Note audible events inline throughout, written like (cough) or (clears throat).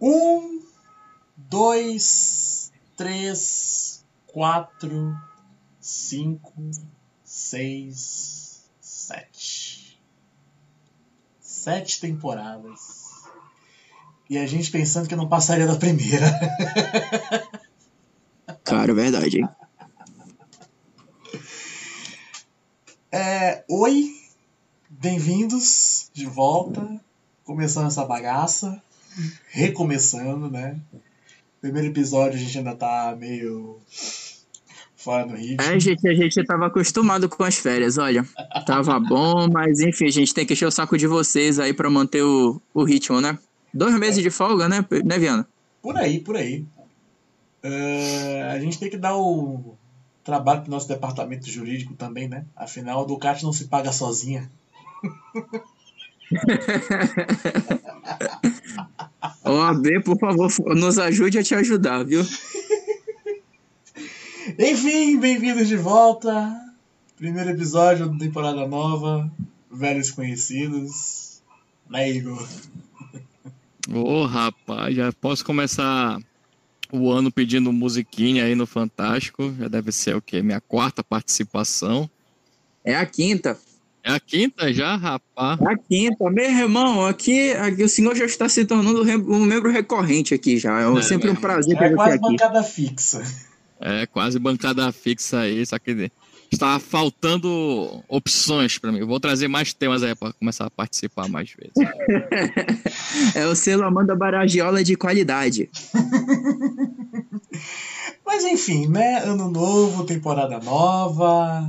Um, dois, três, quatro, cinco, seis, sete. Sete temporadas. E a gente pensando que não passaria da primeira. (laughs) Cara, verdade, hein? É, oi, bem-vindos de volta. Começando essa bagaça. Recomeçando, né? Primeiro episódio a gente ainda tá meio fora do ritmo. É, gente, a gente tava acostumado com as férias, olha. Tava bom, mas enfim, a gente tem que encher o saco de vocês aí pra manter o, o ritmo, né? Dois meses de folga, né, né Viana? Por aí, por aí. É, a gente tem que dar o trabalho pro nosso departamento jurídico também, né? Afinal, a Ducati não se paga sozinha. (laughs) OAB, por favor, nos ajude a te ajudar, viu? (laughs) Enfim, bem-vindos de volta. Primeiro episódio da temporada nova. Velhos conhecidos. Né, Igor? Ô, oh, rapaz, já posso começar o ano pedindo musiquinha aí no Fantástico. Já deve ser o quê? Minha quarta participação. É a quinta. É a quinta já, rapaz? É a quinta. Meu irmão, aqui, aqui o senhor já está se tornando um membro recorrente aqui já. É, é sempre um prazer ter é você aqui. É quase bancada fixa. É, quase bancada fixa aí, só que está faltando opções para mim. vou trazer mais temas aí para começar a participar mais vezes. (laughs) é o selo Amanda Baragiola de qualidade. (laughs) Mas enfim, né? Ano novo, temporada nova.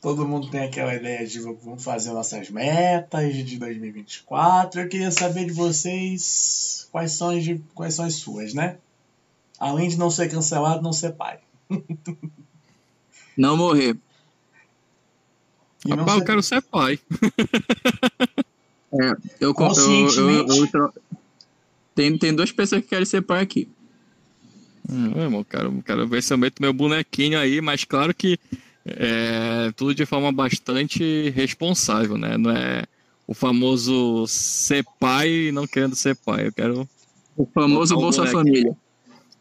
Todo mundo tem aquela ideia de vamos fazer nossas metas de 2024. Eu queria saber de vocês quais são, as, quais são as suas, né? Além de não ser cancelado, não ser pai. Não morrer. E Rapaz, ser... eu quero ser pai. é, eu, eu, eu, eu, tem, tem duas pessoas que querem ser pai aqui. Hum, irmão, quero, quero ver se eu meto meu bonequinho aí, mas claro que é tudo de forma bastante responsável, né? Não é o famoso ser pai e não querendo ser pai. Eu quero. O famoso Bolsa Família.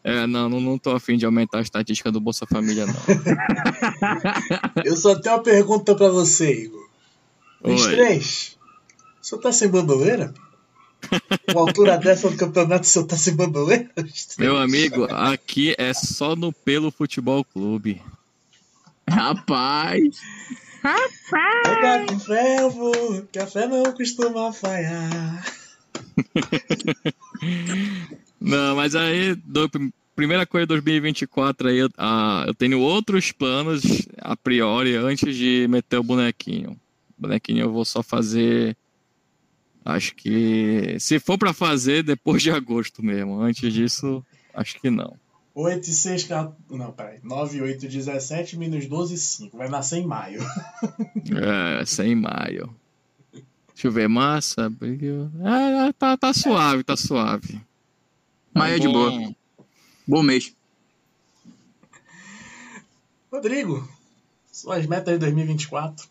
É, não, não, não tô afim de aumentar a estatística do Bolsa Família, não. (laughs) Eu só tenho uma pergunta para você, Igor. Os três. O senhor tá sem bandoleira? Com altura (laughs) dessa do campeonato, o senhor tá sem bandoleira? Meu amigo, aqui é só no Pelo Futebol Clube. Rapaz! Rapaz! Café, eu vou. Café não costuma falhar. (laughs) Não, mas aí, do, primeira coisa de 2024 aí, ah, eu tenho outros planos a priori antes de meter o bonequinho. O bonequinho eu vou só fazer. Acho que. Se for para fazer, depois de agosto mesmo. Antes disso, acho que não. 8 e 6, 4. Não, peraí. 9, 8, 17 menos 12, 5. Vai nascer em maio. (laughs) é, sem maio. Deixa eu ver, massa. Ah, tá, tá suave, tá suave. Maio é de boa. Bom mês. Rodrigo, suas metas de 2024.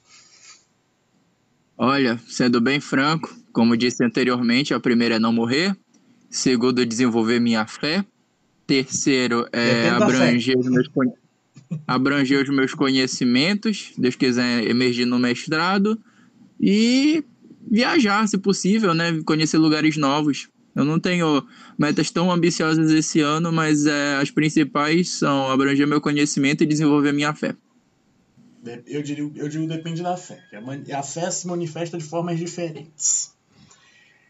Olha, sendo bem franco, como disse anteriormente, a primeira é não morrer. Segundo, desenvolver minha fé. Terceiro, é abranger os, meus, abranger os meus conhecimentos. Deus quiser emergir no mestrado. E viajar, se possível, né? Conhecer lugares novos. Eu não tenho metas tão ambiciosas esse ano, mas é, as principais são abranger meu conhecimento e desenvolver minha fé. Eu digo, eu digo depende da fé. A fé se manifesta de formas diferentes.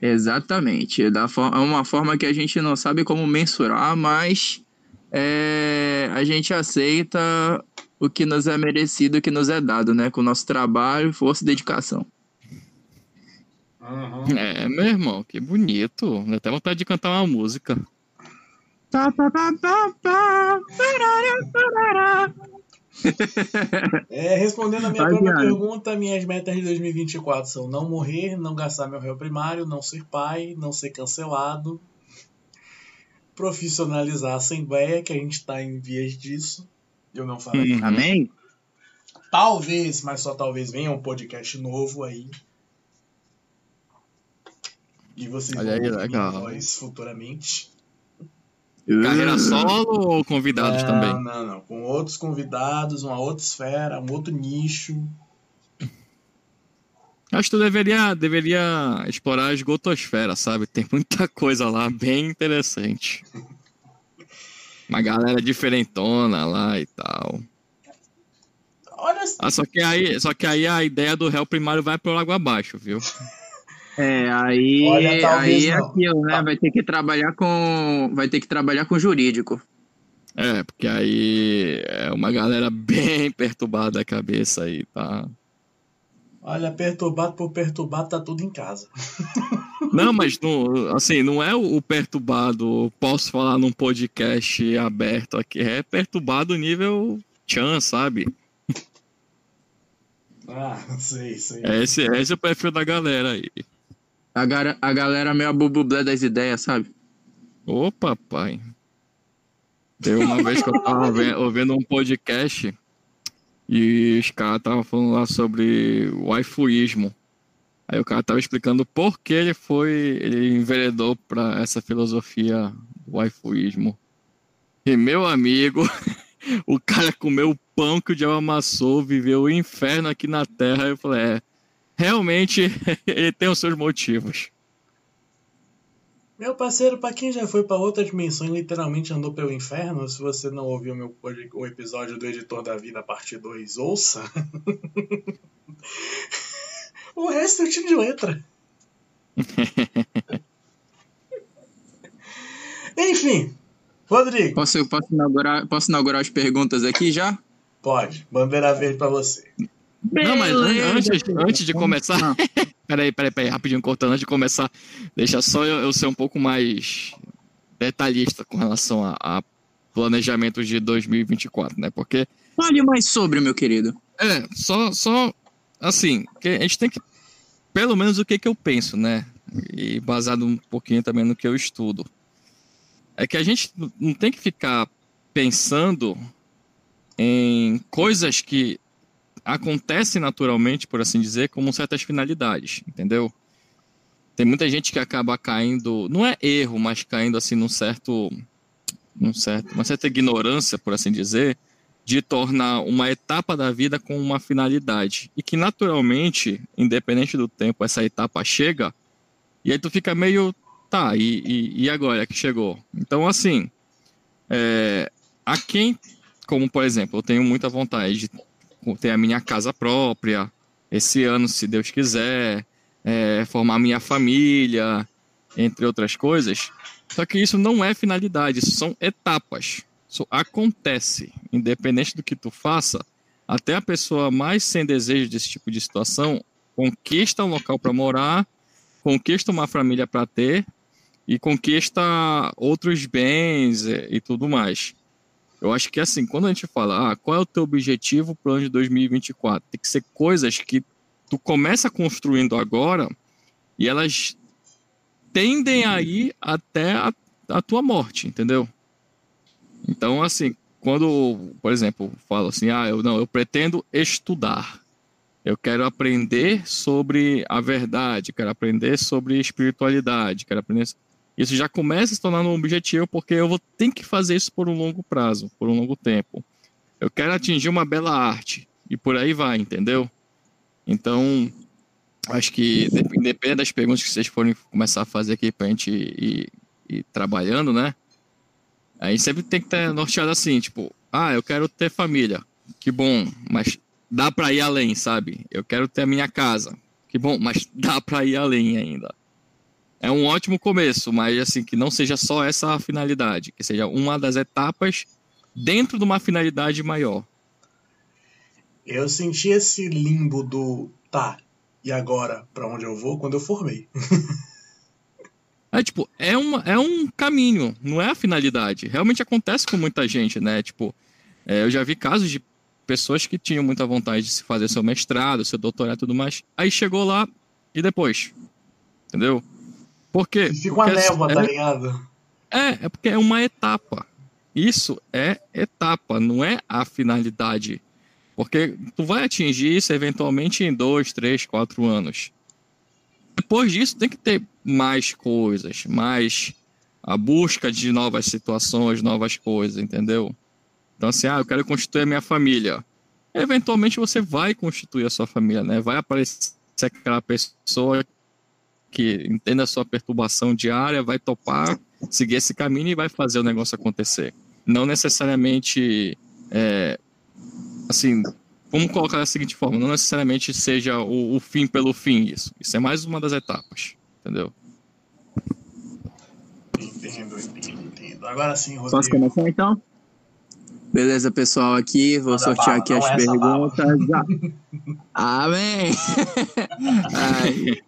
Exatamente. É, é uma forma que a gente não sabe como mensurar, mas é, a gente aceita o que nos é merecido, o que nos é dado, né? Com o nosso trabalho, força e dedicação. Uhum. É, meu irmão, que bonito. Dá até vontade de cantar uma música. (laughs) É, respondendo a minha própria pergunta, minhas metas de 2024 são não morrer, não gastar meu réu primário, não ser pai, não ser cancelado, profissionalizar a Assembleia, que a gente está em vias disso. Eu não falei. Hum, amém? Talvez, mas só talvez venha um podcast novo aí E vocês Olha aí, vão minha legal. futuramente. Carreira solo ou convidados não, também? Não, não. Com outros convidados, uma outra esfera, um outro nicho. Acho que tu deveria, deveria explorar a esgotosfera, sabe? Tem muita coisa lá bem interessante. Uma galera diferentona lá e tal. Olha, Ah, só que aí, só que aí a ideia do réu primário vai pro lago abaixo, viu? É, aí, Olha, aí é aquilo, né? Tá. Vai ter que trabalhar com. Vai ter que trabalhar com jurídico. É, porque aí é uma galera (laughs) bem perturbada da cabeça aí, tá? olha, perturbado por perturbado, tá tudo em casa. (laughs) Não, mas não, assim, não é o perturbado, posso falar num podcast aberto aqui, é perturbado nível Chan, sabe? Ah, sei, sei. É esse, é esse o perfil da galera aí. A, gara- a galera meio a bubublé das ideias, sabe? Ô, papai. Teve uma vez que eu tava (laughs) ouvindo um podcast e os caras estavam falando lá sobre o waifuísmo. Aí o cara tava explicando por que ele foi, ele enveredou pra essa filosofia do waifuísmo. E meu amigo, (laughs) o cara comeu o pão que o diabo amassou, viveu o inferno aqui na terra. Eu falei, é, realmente (laughs) ele tem os seus motivos. Meu parceiro, pra quem já foi pra outra dimensão e literalmente andou pelo inferno, se você não ouviu meu, o episódio do Editor da Vida, parte 2, ouça. (laughs) o resto eu tiro de letra. (laughs) Enfim, Rodrigo, Posso, posso, inaugurar, posso inaugurar as perguntas aqui já? pode. Bandeira verde pra você. Não, mas antes, antes de começar. Ah, (laughs) Peraí, peraí, peraí, rapidinho, cortando. Antes de começar, deixa só eu, eu ser um pouco mais detalhista com relação a, a planejamento de 2024, né? Porque, Fale mais sobre, meu querido. é, só, só assim, que a gente tem que. Pelo menos o que, que eu penso, né? E baseado um pouquinho também no que eu estudo. É que a gente não tem que ficar pensando em coisas que acontecem naturalmente, por assim dizer, como certas finalidades, entendeu? Tem muita gente que acaba caindo, não é erro, mas caindo assim num certo, num certo, uma certa ignorância, por assim dizer, de tornar uma etapa da vida com uma finalidade e que naturalmente, independente do tempo, essa etapa chega e aí tu fica meio, tá, e, e, e agora que chegou? Então assim, é, a quem, como por exemplo, eu tenho muita vontade de ter a minha casa própria esse ano, se Deus quiser, é, formar minha família, entre outras coisas. Só que isso não é finalidade, isso são etapas. Isso acontece, independente do que tu faça, até a pessoa mais sem desejo desse tipo de situação conquista um local para morar, conquista uma família para ter e conquista outros bens e, e tudo mais. Eu acho que assim, quando a gente fala, ah, qual é o teu objetivo para o ano de 2024? Tem que ser coisas que tu começa construindo agora e elas tendem a ir até a, a tua morte, entendeu? Então, assim, quando, por exemplo, falo assim, ah, eu não, eu pretendo estudar. Eu quero aprender sobre a verdade, quero aprender sobre espiritualidade, quero aprender isso já começa a se tornar um objetivo porque eu vou ter que fazer isso por um longo prazo, por um longo tempo. Eu quero atingir uma bela arte e por aí vai, entendeu? Então, acho que depende das perguntas que vocês forem começar a fazer aqui pra gente ir, ir trabalhando, né? Aí sempre tem que estar norteado assim, tipo, ah, eu quero ter família, que bom, mas dá pra ir além, sabe? Eu quero ter a minha casa, que bom, mas dá pra ir além ainda é um ótimo começo, mas assim, que não seja só essa a finalidade, que seja uma das etapas dentro de uma finalidade maior. Eu senti esse limbo do tá, e agora pra onde eu vou quando eu formei. (laughs) É tipo, é, uma, é um caminho, não é a finalidade. Realmente acontece com muita gente, né? Tipo, é, eu já vi casos de pessoas que tinham muita vontade de se fazer seu mestrado, seu doutorado e tudo mais. Aí chegou lá e depois. Entendeu? Por quê? Fica uma Porque névoa, é, tá ligado? É, é porque é uma etapa. Isso é etapa, não é a finalidade. Porque tu vai atingir isso eventualmente em dois, três, quatro anos. depois disso tem que ter mais coisas, mais a busca de novas situações, novas coisas, entendeu? Então, assim, ah, eu quero constituir a minha família. Eventualmente você vai constituir a sua família, né? Vai aparecer aquela pessoa que entenda a sua perturbação diária, vai topar, seguir esse caminho e vai fazer o negócio acontecer. Não necessariamente, é, assim, vamos colocar da seguinte forma, não necessariamente seja o, o fim pelo fim isso. Isso é mais uma das etapas, entendeu? Entendo, entendo, entendo. Agora sim, Rodrigo. Posso começar então? Beleza, pessoal, aqui, vou Manda sortear aqui as perguntas. (laughs) Amém! (laughs)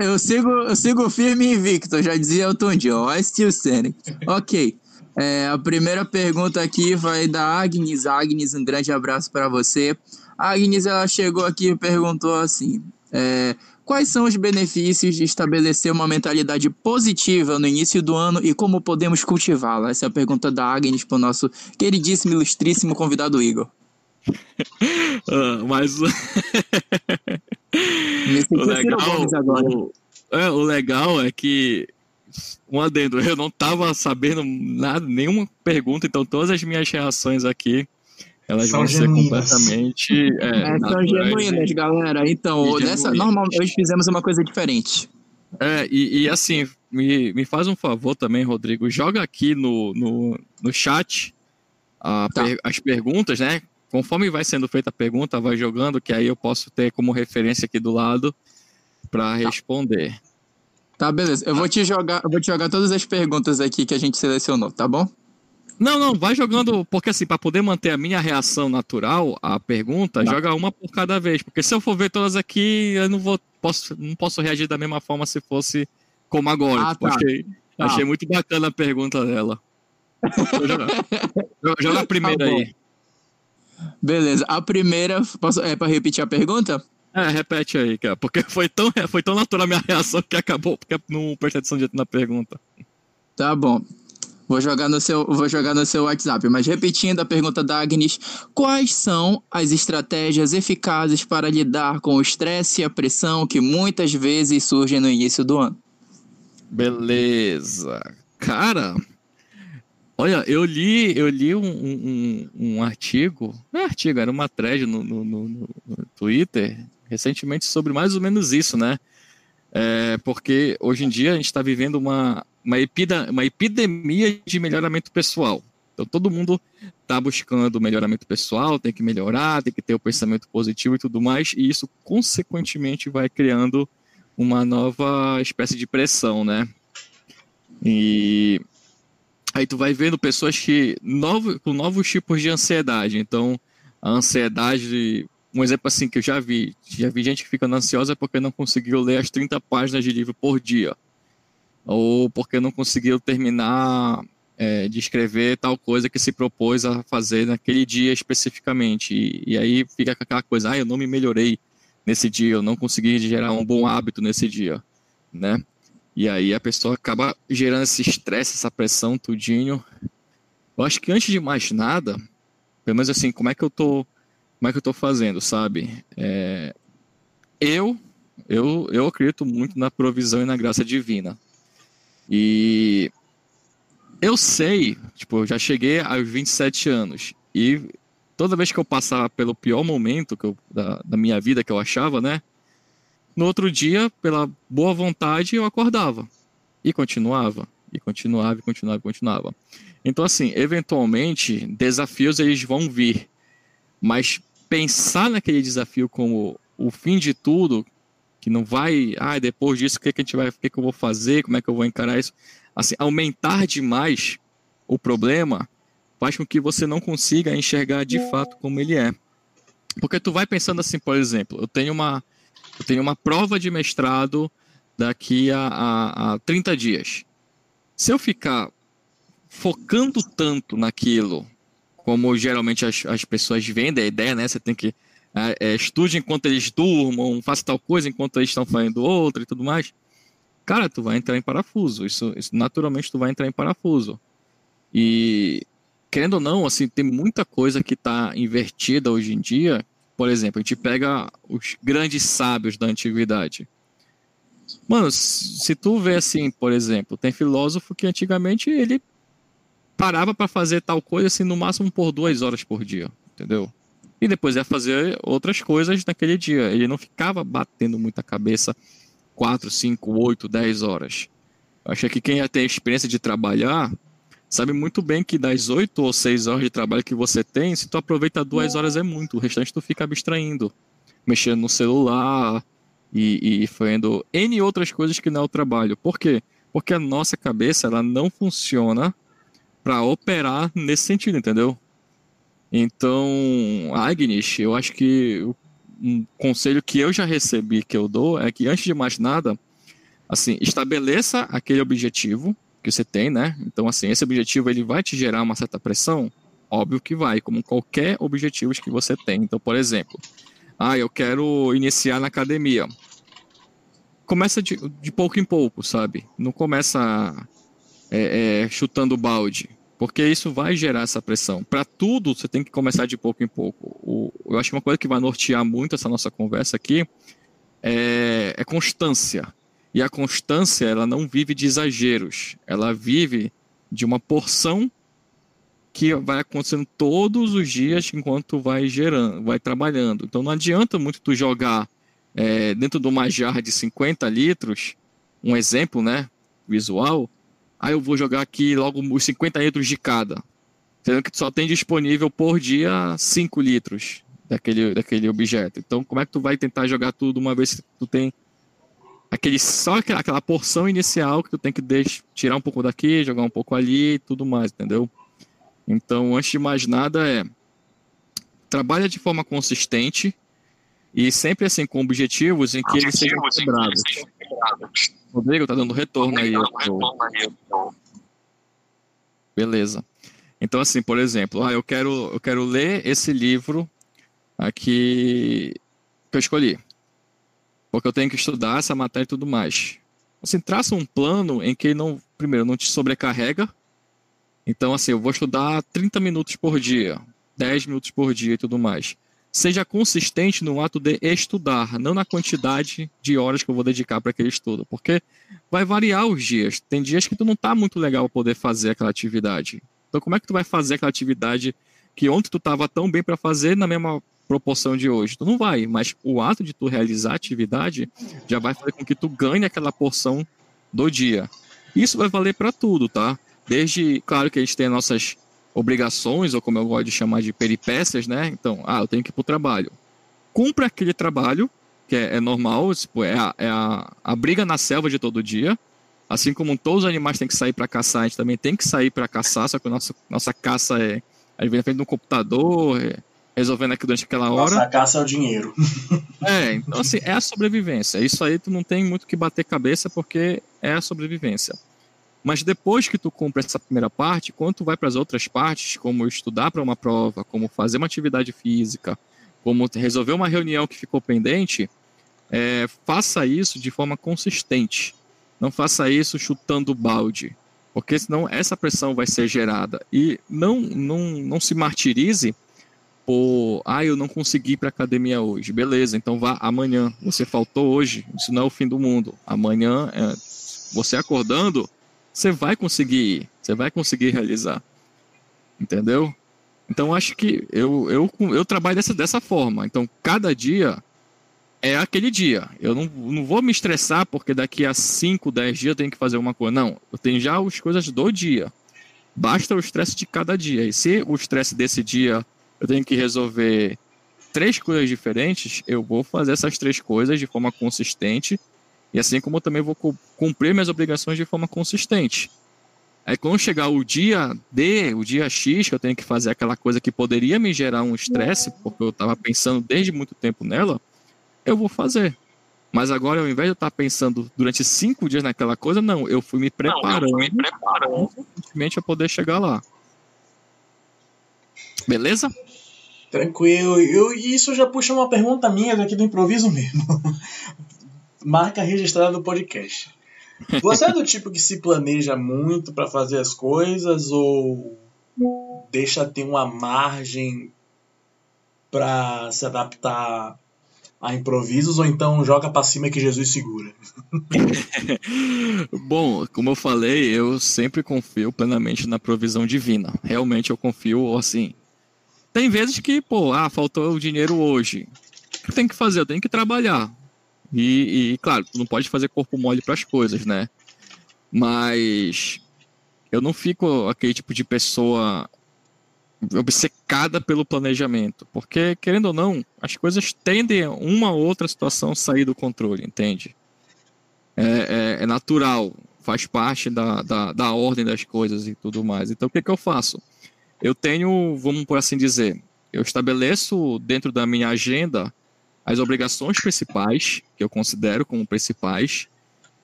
eu, sigo, eu sigo firme e invicto, já dizia Elton John, I still standing. Ok, é, a primeira pergunta aqui vai da Agnes. Agnes, um grande abraço para você. A Agnes, ela chegou aqui e perguntou assim, é, Quais são os benefícios de estabelecer uma mentalidade positiva no início do ano e como podemos cultivá-la? Essa é a pergunta da Agnes para o nosso queridíssimo, ilustríssimo convidado Igor. (laughs) uh, mas (laughs) o legal, o, é, o legal é que um adendo, eu não estava sabendo nada, nenhuma pergunta, então todas as minhas reações aqui elas são vão genuínas. ser completamente. É, é, são genuínas, galera. Então, dessa, normalmente hoje fizemos uma coisa diferente. É, e, e, assim, me, me faz um favor também, Rodrigo. Joga aqui no, no, no chat a, tá. per, as perguntas, né? Conforme vai sendo feita a pergunta, vai jogando, que aí eu posso ter como referência aqui do lado para tá. responder. Tá, beleza. Eu vou te jogar, eu vou te jogar todas as perguntas aqui que a gente selecionou, tá bom? Não, não, vai jogando, porque assim, para poder manter a minha reação natural à pergunta, não. joga uma por cada vez. Porque se eu for ver todas aqui, eu não vou, posso, não posso reagir da mesma forma se fosse como agora. Ah, tipo, tá. achei, ah. achei muito bacana a pergunta dela. (laughs) joga, joga a primeira tá aí. Beleza, a primeira, posso, é para repetir a pergunta? É, repete aí, cara, porque foi tão, (laughs) foi tão natural a minha reação que acabou, porque não prestei atenção direito na pergunta. Tá bom. Vou jogar no seu, vou jogar no seu WhatsApp. Mas repetindo a pergunta da Agnes, quais são as estratégias eficazes para lidar com o estresse e a pressão que muitas vezes surgem no início do ano? Beleza. Cara, olha, eu li, eu li um, um, um artigo, não é artigo, era uma thread no, no, no, no Twitter recentemente sobre mais ou menos isso, né? É, porque hoje em dia a gente está vivendo uma, uma, epida, uma epidemia de melhoramento pessoal. Então todo mundo está buscando melhoramento pessoal, tem que melhorar, tem que ter o pensamento positivo e tudo mais, e isso consequentemente vai criando uma nova espécie de pressão, né? E aí tu vai vendo pessoas que novo, com novos tipos de ansiedade. Então a ansiedade, um exemplo assim que eu já vi, já vi gente que fica ansiosa porque não conseguiu ler as 30 páginas de livro por dia ou porque não conseguiu terminar é, de escrever tal coisa que se propôs a fazer naquele dia especificamente. E, e, aí fica aquela coisa, ah, eu não me melhorei nesse dia, eu não consegui gerar um bom hábito nesse dia, né? E aí a pessoa acaba gerando esse estresse, essa pressão, tudinho. Eu acho que antes de mais nada, pelo menos assim, como é que eu tô, como é que eu tô fazendo, sabe? É, eu, eu, eu acredito muito na provisão e na graça divina, e eu sei, tipo, eu já cheguei aos 27 anos e toda vez que eu passava pelo pior momento eu, da, da minha vida que eu achava, né? No outro dia, pela boa vontade, eu acordava e continuava, e continuava, e continuava, e continuava. Então, assim, eventualmente, desafios eles vão vir, mas pensar naquele desafio como o fim de tudo, que não vai, ah, depois disso, o que, que a gente vai, o que, que eu vou fazer, como é que eu vou encarar isso? Assim, aumentar demais o problema faz com que você não consiga enxergar de fato como ele é. Porque tu vai pensando assim, por exemplo, eu tenho uma, eu tenho uma prova de mestrado daqui a, a, a 30 dias. Se eu ficar focando tanto naquilo, como geralmente as, as pessoas vendem a ideia, né? Você tem que é, é, estude enquanto eles durmam, faça tal coisa enquanto eles estão fazendo outra e tudo mais, cara, tu vai entrar em parafuso. Isso, isso naturalmente tu vai entrar em parafuso. E querendo ou não, assim, tem muita coisa que está invertida hoje em dia. Por exemplo, a gente pega os grandes sábios da antiguidade. Mano, se tu vê assim, por exemplo, tem filósofo que antigamente ele parava para fazer tal coisa assim no máximo por duas horas por dia, entendeu? E depois ia fazer outras coisas naquele dia. Ele não ficava batendo muita cabeça 4, 5, 8, 10 horas. Eu acho que quem já tem experiência de trabalhar sabe muito bem que das 8 ou 6 horas de trabalho que você tem, se tu aproveita duas horas é muito, o restante tu fica abstraindo, mexendo no celular e, e fazendo N outras coisas que não é o trabalho. Por quê? Porque a nossa cabeça ela não funciona para operar nesse sentido, entendeu? Então, Agnes, eu acho que um conselho que eu já recebi que eu dou é que antes de mais nada, assim, estabeleça aquele objetivo que você tem, né? Então, assim, esse objetivo ele vai te gerar uma certa pressão? Óbvio que vai, como qualquer objetivo que você tem. Então, por exemplo, ah, eu quero iniciar na academia. Começa de, de pouco em pouco, sabe? Não começa é, é, chutando balde, porque isso vai gerar essa pressão. Para tudo, você tem que começar de pouco em pouco. O, eu acho que uma coisa que vai nortear muito essa nossa conversa aqui é, é constância. E a constância, ela não vive de exageros, ela vive de uma porção que vai acontecendo todos os dias enquanto vai gerando, vai trabalhando. Então não adianta muito tu jogar é, dentro de uma jarra de 50 litros, um exemplo, né, visual, aí eu vou jogar aqui logo os 50 litros de cada. Sendo que tu só tem disponível por dia 5 litros daquele, daquele objeto. Então, como é que tu vai tentar jogar tudo uma vez que tu tem aquele só aquela, aquela porção inicial que tu tem que deixar, tirar um pouco daqui, jogar um pouco ali e tudo mais, entendeu? Então, antes de mais nada, é trabalha de forma consistente e sempre assim com objetivos em que eles sejam quebrados. Rodrigo tá dando retorno aí. Tô... Beleza. Então assim, por exemplo, ah, eu quero eu quero ler esse livro aqui que eu escolhi. Porque eu tenho que estudar essa matéria e tudo mais. Assim, traça um plano em que não, primeiro, não te sobrecarrega. Então, assim, eu vou estudar 30 minutos por dia, 10 minutos por dia e tudo mais seja consistente no ato de estudar, não na quantidade de horas que eu vou dedicar para aquele estudo, porque vai variar os dias. Tem dias que tu não tá muito legal poder fazer aquela atividade. Então como é que tu vai fazer aquela atividade que ontem tu estava tão bem para fazer na mesma proporção de hoje? Tu não vai, mas o ato de tu realizar a atividade já vai fazer com que tu ganhe aquela porção do dia. Isso vai valer para tudo, tá? Desde, claro que a gente tem nossas obrigações, ou como eu gosto de chamar de peripécias, né? Então, ah, eu tenho que ir para o trabalho. Cumpra aquele trabalho, que é, é normal, tipo, é, a, é a, a, briga na selva de todo dia. Assim como todos os animais têm que sair para caçar, a gente também tem que sair para caçar, só que a nossa, nossa caça é. A gente vem na frente de um computador, é, resolvendo aqui durante aquela hora. Nossa caça é o dinheiro. (laughs) é, então assim, é a sobrevivência. Isso aí tu não tem muito que bater cabeça porque é a sobrevivência. Mas depois que tu cumpre essa primeira parte, quando tu vai para as outras partes, como estudar para uma prova, como fazer uma atividade física, como resolver uma reunião que ficou pendente, é, faça isso de forma consistente. Não faça isso chutando balde, porque senão essa pressão vai ser gerada. E não, não, não se martirize por, ah, eu não consegui ir para academia hoje. Beleza, então vá amanhã. Você faltou hoje, isso não é o fim do mundo. Amanhã, é, você acordando, você vai conseguir você vai conseguir realizar. Entendeu? Então acho que eu, eu, eu trabalho dessa, dessa forma. Então cada dia é aquele dia. Eu não, não vou me estressar porque daqui a 5, 10 dias eu tenho que fazer uma coisa. Não, eu tenho já as coisas do dia. Basta o estresse de cada dia. E se o estresse desse dia eu tenho que resolver três coisas diferentes, eu vou fazer essas três coisas de forma consistente e assim como eu também vou cumprir minhas obrigações de forma consistente. Aí quando chegar o dia D, o dia X, que eu tenho que fazer aquela coisa que poderia me gerar um estresse, porque eu estava pensando desde muito tempo nela, eu vou fazer. Mas agora, ao invés de eu estar pensando durante cinco dias naquela coisa, não, eu fui me preparando, não, me preparando. constantemente a poder chegar lá. Beleza? Tranquilo. Eu, isso já puxa uma pergunta minha daqui do improviso mesmo. (laughs) marca registrada do podcast. Você é do tipo que se planeja muito para fazer as coisas ou deixa ter uma margem para se adaptar a improvisos ou então joga para cima que Jesus segura? (laughs) Bom, como eu falei, eu sempre confio plenamente na provisão divina. Realmente eu confio assim. Tem vezes que, pô, ah, faltou o dinheiro hoje. O que tem que fazer? Eu tenho que trabalhar. E, e claro, tu não pode fazer corpo mole para as coisas, né? Mas eu não fico aquele tipo de pessoa obcecada pelo planejamento, porque querendo ou não, as coisas tendem uma ou outra situação sair do controle, entende? É, é, é natural, faz parte da, da, da, ordem das coisas e tudo mais. Então o que, que eu faço? Eu tenho, vamos por assim dizer, eu estabeleço dentro da minha agenda as obrigações principais, que eu considero como principais.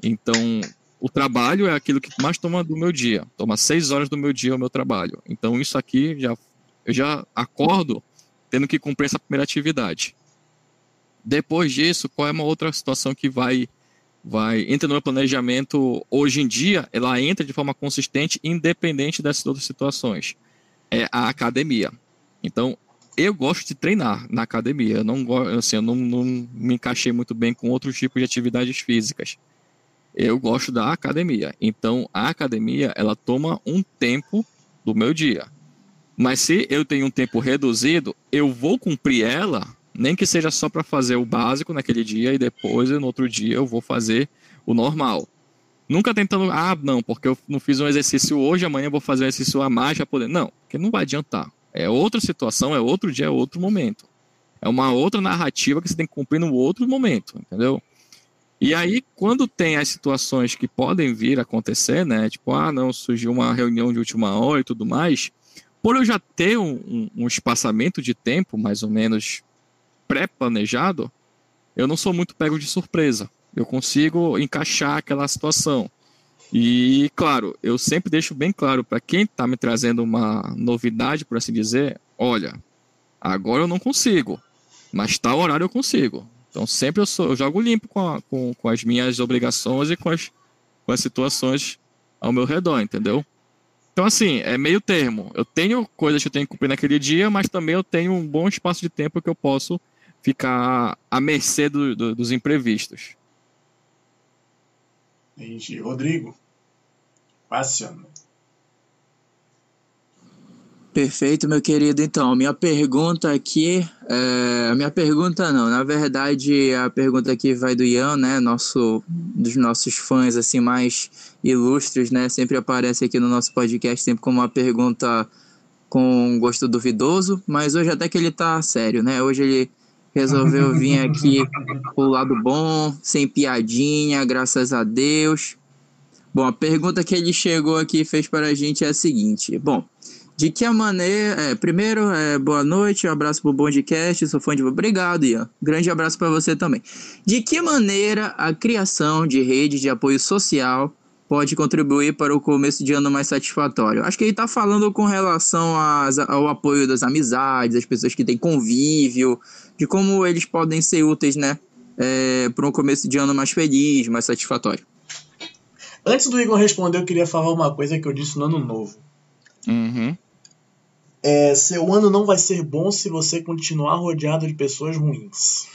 Então, o trabalho é aquilo que mais toma do meu dia. Toma seis horas do meu dia o meu trabalho. Então, isso aqui já eu já acordo tendo que cumprir essa primeira atividade. Depois disso, qual é uma outra situação que vai vai entra no meu planejamento hoje em dia, ela entra de forma consistente, independente dessas outras situações. É a academia. Então, eu gosto de treinar na academia. Eu não assim, eu não, não me encaixei muito bem com outros tipos de atividades físicas. Eu gosto da academia. Então, a academia, ela toma um tempo do meu dia. Mas se eu tenho um tempo reduzido, eu vou cumprir ela, nem que seja só para fazer o básico naquele dia e depois no outro dia eu vou fazer o normal. Nunca tentando, ah, não, porque eu não fiz um exercício hoje, amanhã eu vou fazer um exercício a mais para poder. Não, porque não vai adiantar. É outra situação, é outro dia, é outro momento. É uma outra narrativa que você tem que cumprir no outro momento, entendeu? E aí, quando tem as situações que podem vir a acontecer, né? Tipo, ah, não, surgiu uma reunião de última hora e tudo mais por eu já ter um, um, espaçamento de tempo mais ou menos pré-planejado, eu não sou muito pego de surpresa. Eu consigo encaixar aquela situação. E, claro, eu sempre deixo bem claro para quem está me trazendo uma novidade, por assim dizer: olha, agora eu não consigo, mas tal horário eu consigo. Então, sempre eu, sou, eu jogo limpo com, a, com, com as minhas obrigações e com as, com as situações ao meu redor, entendeu? Então, assim, é meio termo. Eu tenho coisas que eu tenho que cumprir naquele dia, mas também eu tenho um bom espaço de tempo que eu posso ficar à mercê do, do, dos imprevistos. Entendi. Rodrigo, passiona. Perfeito, meu querido. Então, minha pergunta aqui, é, minha pergunta não, na verdade a pergunta aqui vai do Ian, né, nosso, dos nossos fãs assim mais ilustres, né, sempre aparece aqui no nosso podcast sempre como uma pergunta com gosto duvidoso, mas hoje até que ele tá sério, né, hoje ele resolveu vir aqui pro lado bom, sem piadinha, graças a Deus. Bom, a pergunta que ele chegou aqui e fez para a gente é a seguinte, bom... De que maneira. É, primeiro, é, boa noite, um abraço pro Bondcast, sou fã de. Obrigado, Ian. Grande abraço para você também. De que maneira a criação de rede de apoio social pode contribuir para o começo de ano mais satisfatório? Acho que ele está falando com relação às, ao apoio das amizades, das pessoas que têm convívio, de como eles podem ser úteis, né? É, para um começo de ano mais feliz, mais satisfatório. Antes do Igor responder, eu queria falar uma coisa que eu disse no ano novo. Uhum. É, seu ano não vai ser bom se você continuar rodeado de pessoas ruins.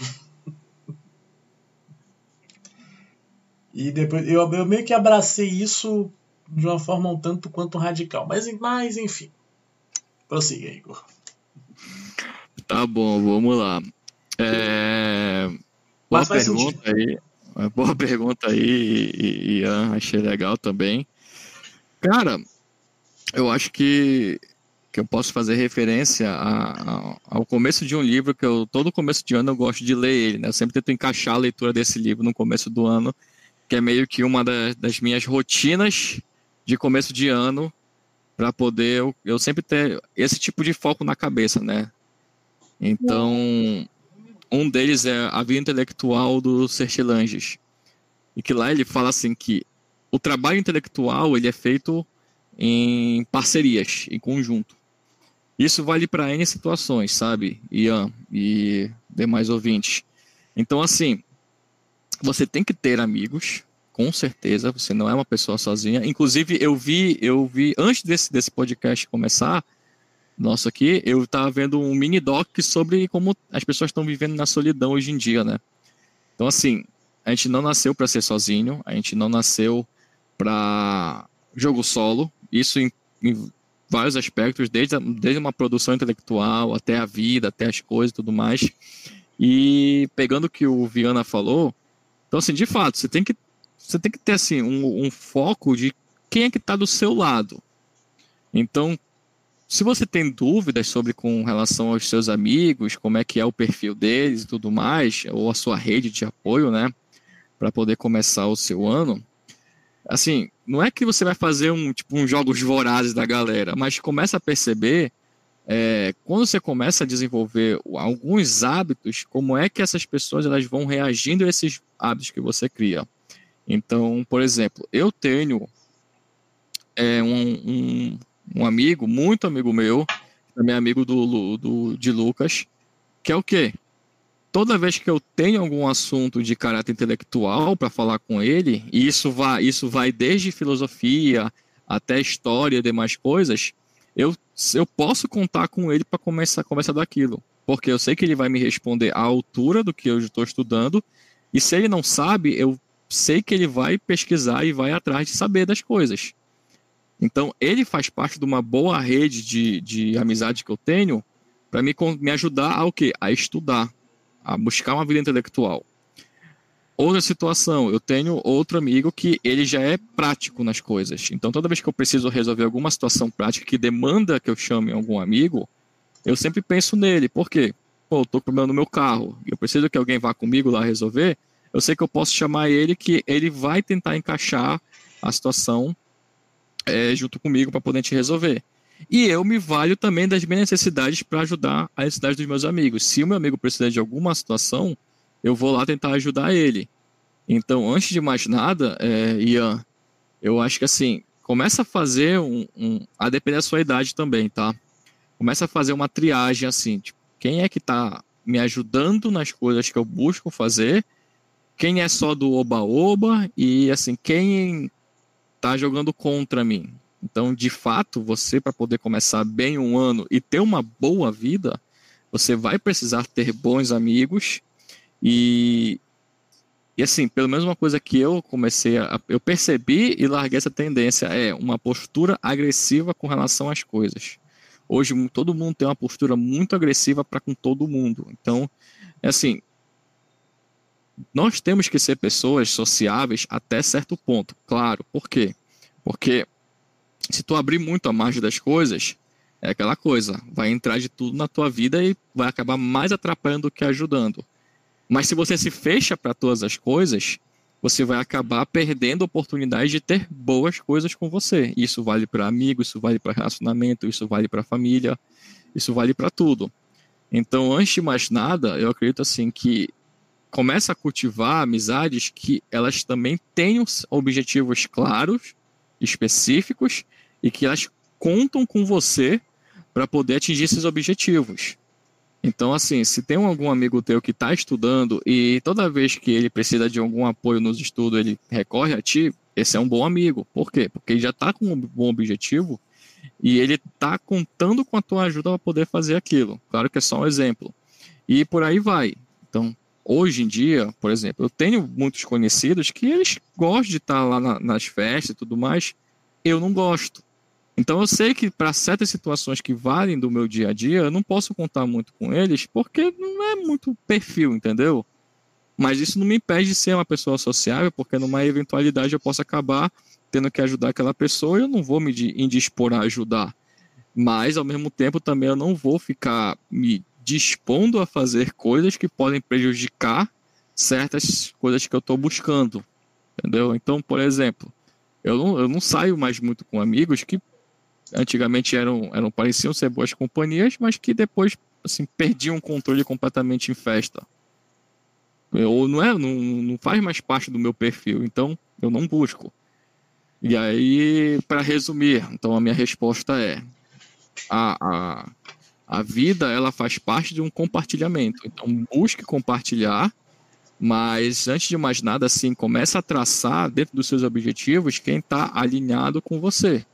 E depois eu, eu, meio que abracei isso de uma forma um tanto quanto radical. Mas, mas enfim. Prossiga, Igor. Tá bom, vamos lá. É... Boa pergunta sentido. aí. Boa pergunta aí, Ian. Achei legal também. Cara, eu acho que que eu posso fazer referência a, a, ao começo de um livro que eu todo começo de ano eu gosto de ler ele, né? Eu sempre tento encaixar a leitura desse livro no começo do ano, que é meio que uma da, das minhas rotinas de começo de ano para poder eu, eu, sempre ter esse tipo de foco na cabeça, né? Então, um deles é A Vida Intelectual do Sertilanges. E que lá ele fala assim que o trabalho intelectual ele é feito em parcerias, em conjunto. Isso vale para N situações, sabe, Ian e demais ouvintes. Então, assim, você tem que ter amigos, com certeza, você não é uma pessoa sozinha. Inclusive, eu vi, eu vi antes desse, desse podcast começar, nosso aqui, eu estava vendo um mini doc sobre como as pessoas estão vivendo na solidão hoje em dia, né? Então, assim, a gente não nasceu para ser sozinho, a gente não nasceu para jogo solo, isso em, em, vários aspectos, desde, desde uma produção intelectual até a vida, até as coisas e tudo mais. E pegando o que o Viana falou, então, assim, de fato, você tem que, você tem que ter assim, um, um foco de quem é que está do seu lado. Então, se você tem dúvidas sobre com relação aos seus amigos, como é que é o perfil deles e tudo mais, ou a sua rede de apoio, né, para poder começar o seu ano, assim, não é que você vai fazer um tipo um jogos vorazes da galera, mas começa a perceber é, quando você começa a desenvolver alguns hábitos, como é que essas pessoas elas vão reagindo a esses hábitos que você cria. Então, por exemplo, eu tenho é, um, um um amigo, muito amigo meu, também amigo do, do, de Lucas, que é o quê? Toda vez que eu tenho algum assunto de caráter intelectual para falar com ele, e isso vai, isso vai desde filosofia até história e demais coisas, eu, eu posso contar com ele para começar a conversar daquilo. Porque eu sei que ele vai me responder à altura do que eu estou estudando, e se ele não sabe, eu sei que ele vai pesquisar e vai atrás de saber das coisas. Então, ele faz parte de uma boa rede de, de amizade que eu tenho para me, me ajudar a o quê? A estudar, a buscar uma vida intelectual. Outra situação, eu tenho outro amigo que ele já é prático nas coisas. Então, toda vez que eu preciso resolver alguma situação prática que demanda que eu chame algum amigo, eu sempre penso nele. Por quê? Pô, eu tô com problema no meu carro, eu preciso que alguém vá comigo lá resolver. Eu sei que eu posso chamar ele, que ele vai tentar encaixar a situação é, junto comigo para poder te resolver. E eu me valho também das minhas necessidades para ajudar a necessidade dos meus amigos. Se o meu amigo precisa de alguma situação, eu vou lá tentar ajudar ele. Então, antes de mais nada, é, Ian, eu acho que assim, começa a fazer um, um, a depender da sua idade também, tá? Começa a fazer uma triagem assim, tipo, quem é que está me ajudando nas coisas que eu busco fazer, quem é só do oba-oba e assim, quem tá jogando contra mim. Então, de fato, você para poder começar bem um ano e ter uma boa vida, você vai precisar ter bons amigos e e assim, pelo menos uma coisa que eu comecei a eu percebi e larguei essa tendência é uma postura agressiva com relação às coisas. Hoje todo mundo tem uma postura muito agressiva para com todo mundo. Então, é assim, nós temos que ser pessoas sociáveis até certo ponto, claro. Por quê? Porque se tu abrir muito a margem das coisas, é aquela coisa, vai entrar de tudo na tua vida e vai acabar mais atrapalhando do que ajudando. Mas se você se fecha para todas as coisas, você vai acabar perdendo a oportunidade de ter boas coisas com você. Isso vale para amigo, isso vale para relacionamento, isso vale para família, isso vale para tudo. Então, antes de mais nada, eu acredito assim que começa a cultivar amizades que elas também tenham objetivos claros, específicos e que elas contam com você para poder atingir esses objetivos. Então, assim, se tem algum amigo teu que está estudando e toda vez que ele precisa de algum apoio nos estudos, ele recorre a ti, esse é um bom amigo. Por quê? Porque ele já está com um bom objetivo e ele está contando com a tua ajuda para poder fazer aquilo. Claro que é só um exemplo. E por aí vai. Então, hoje em dia, por exemplo, eu tenho muitos conhecidos que eles gostam de estar lá na, nas festas e tudo mais, eu não gosto. Então eu sei que para certas situações que valem do meu dia a dia, eu não posso contar muito com eles, porque não é muito perfil, entendeu? Mas isso não me impede de ser uma pessoa sociável, porque numa eventualidade eu posso acabar tendo que ajudar aquela pessoa e eu não vou me indispor a ajudar. Mas, ao mesmo tempo, também eu não vou ficar me dispondo a fazer coisas que podem prejudicar certas coisas que eu estou buscando, entendeu? Então, por exemplo, eu não, eu não saio mais muito com amigos que antigamente eram, eram pareciam ser boas companhias, mas que depois assim perdiam o controle completamente em festa. Ou não é, não, não faz mais parte do meu perfil, então eu não busco. E aí, para resumir, então a minha resposta é a, a a vida ela faz parte de um compartilhamento. Então busque compartilhar, mas antes de mais nada, assim, comece a traçar dentro dos seus objetivos quem está alinhado com você.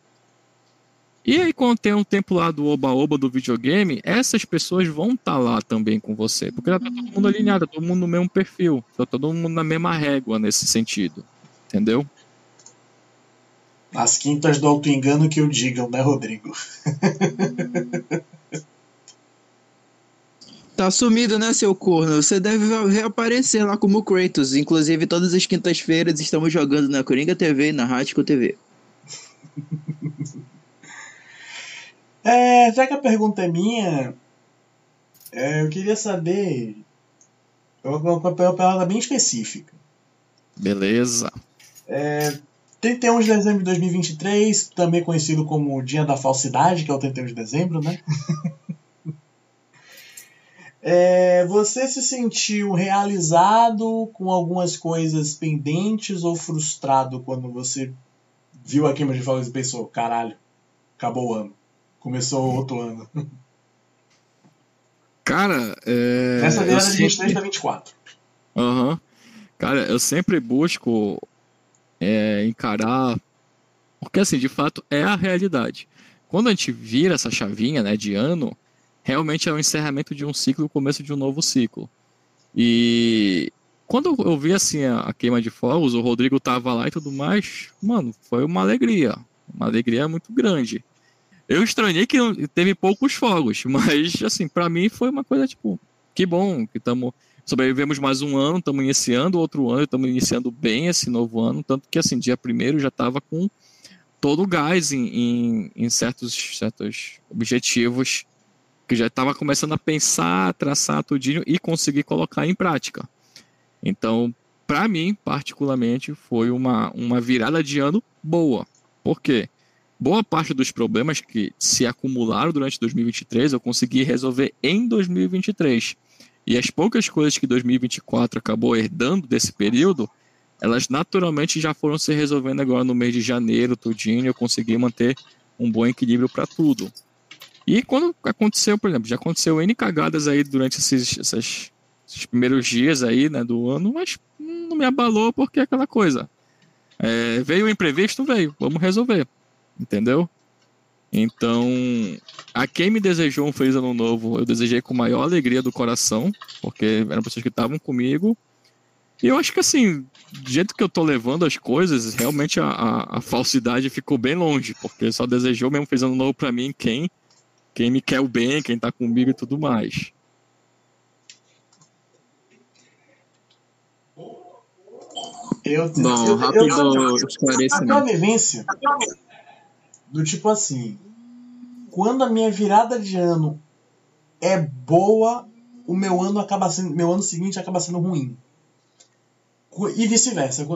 E aí, quando tem um tempo lá do oba-oba do videogame, essas pessoas vão estar tá lá também com você. Porque já tá todo mundo alinhado, todo mundo no mesmo perfil. Tá todo mundo na mesma régua nesse sentido. Entendeu? As quintas do auto-engano que o digam, né, Rodrigo? (laughs) Tá sumido, né, seu corno? Você deve reaparecer lá como Kratos. Inclusive, todas as quintas-feiras estamos jogando na Coringa TV e na Rático TV. (laughs) é, já que a pergunta é minha, é, eu queria saber. Uma pergunta bem específica. Beleza. É, 31 de dezembro de 2023, também conhecido como Dia da Falsidade, que é o 31 de dezembro, né? (laughs) é, você se sentiu realizado com algumas coisas pendentes ou frustrado quando você viu a queima de fogos e pensou, caralho, acabou o ano, começou outro ano? Cara, é... Essa virada de 23 para 24. Aham. Uhum. Cara, eu sempre busco é, encarar. Porque, assim, de fato, é a realidade. Quando a gente vira essa chavinha né, de ano, realmente é o encerramento de um ciclo e o começo de um novo ciclo. E quando eu vi assim a, a, queima de fogos, o Rodrigo tava lá e tudo mais, mano, foi uma alegria. Uma alegria muito grande. Eu estranhei que teve poucos fogos, mas assim, para mim foi uma coisa tipo, que bom que estamos sobrevivemos mais um ano, estamos iniciando outro ano, estamos iniciando bem esse novo ano, tanto que assim, dia primeiro já estava com todo o gás em, em, em, certos, certos objetivos que já estava começando a pensar, traçar tudinho e conseguir colocar em prática. Então, para mim, particularmente, foi uma, uma virada de ano boa. Por quê? Boa parte dos problemas que se acumularam durante 2023 eu consegui resolver em 2023. E as poucas coisas que 2024 acabou herdando desse período, elas naturalmente já foram se resolvendo agora no mês de janeiro, tudinho, eu consegui manter um bom equilíbrio para tudo. E quando aconteceu, por exemplo, já aconteceu N cagadas aí durante esses, esses, primeiros dias aí, né, do ano, mas não me abalou porque é aquela coisa. É, veio o imprevisto, veio, vamos resolver, entendeu? Então, a quem me desejou um feliz ano novo, eu desejei com maior alegria do coração, porque eram pessoas que estavam comigo. E eu acho que assim, do jeito que eu tô levando as coisas, realmente a, a, a falsidade ficou bem longe, porque só desejou mesmo feliz ano novo para mim quem, quem me quer o bem, quem tá comigo e tudo mais. Eu, Bom, eu, rápido eu, esclarecimento. A vivência do tipo assim, quando a minha virada de ano é boa, o meu ano acaba sendo, meu ano seguinte acaba sendo ruim. E vice-versa.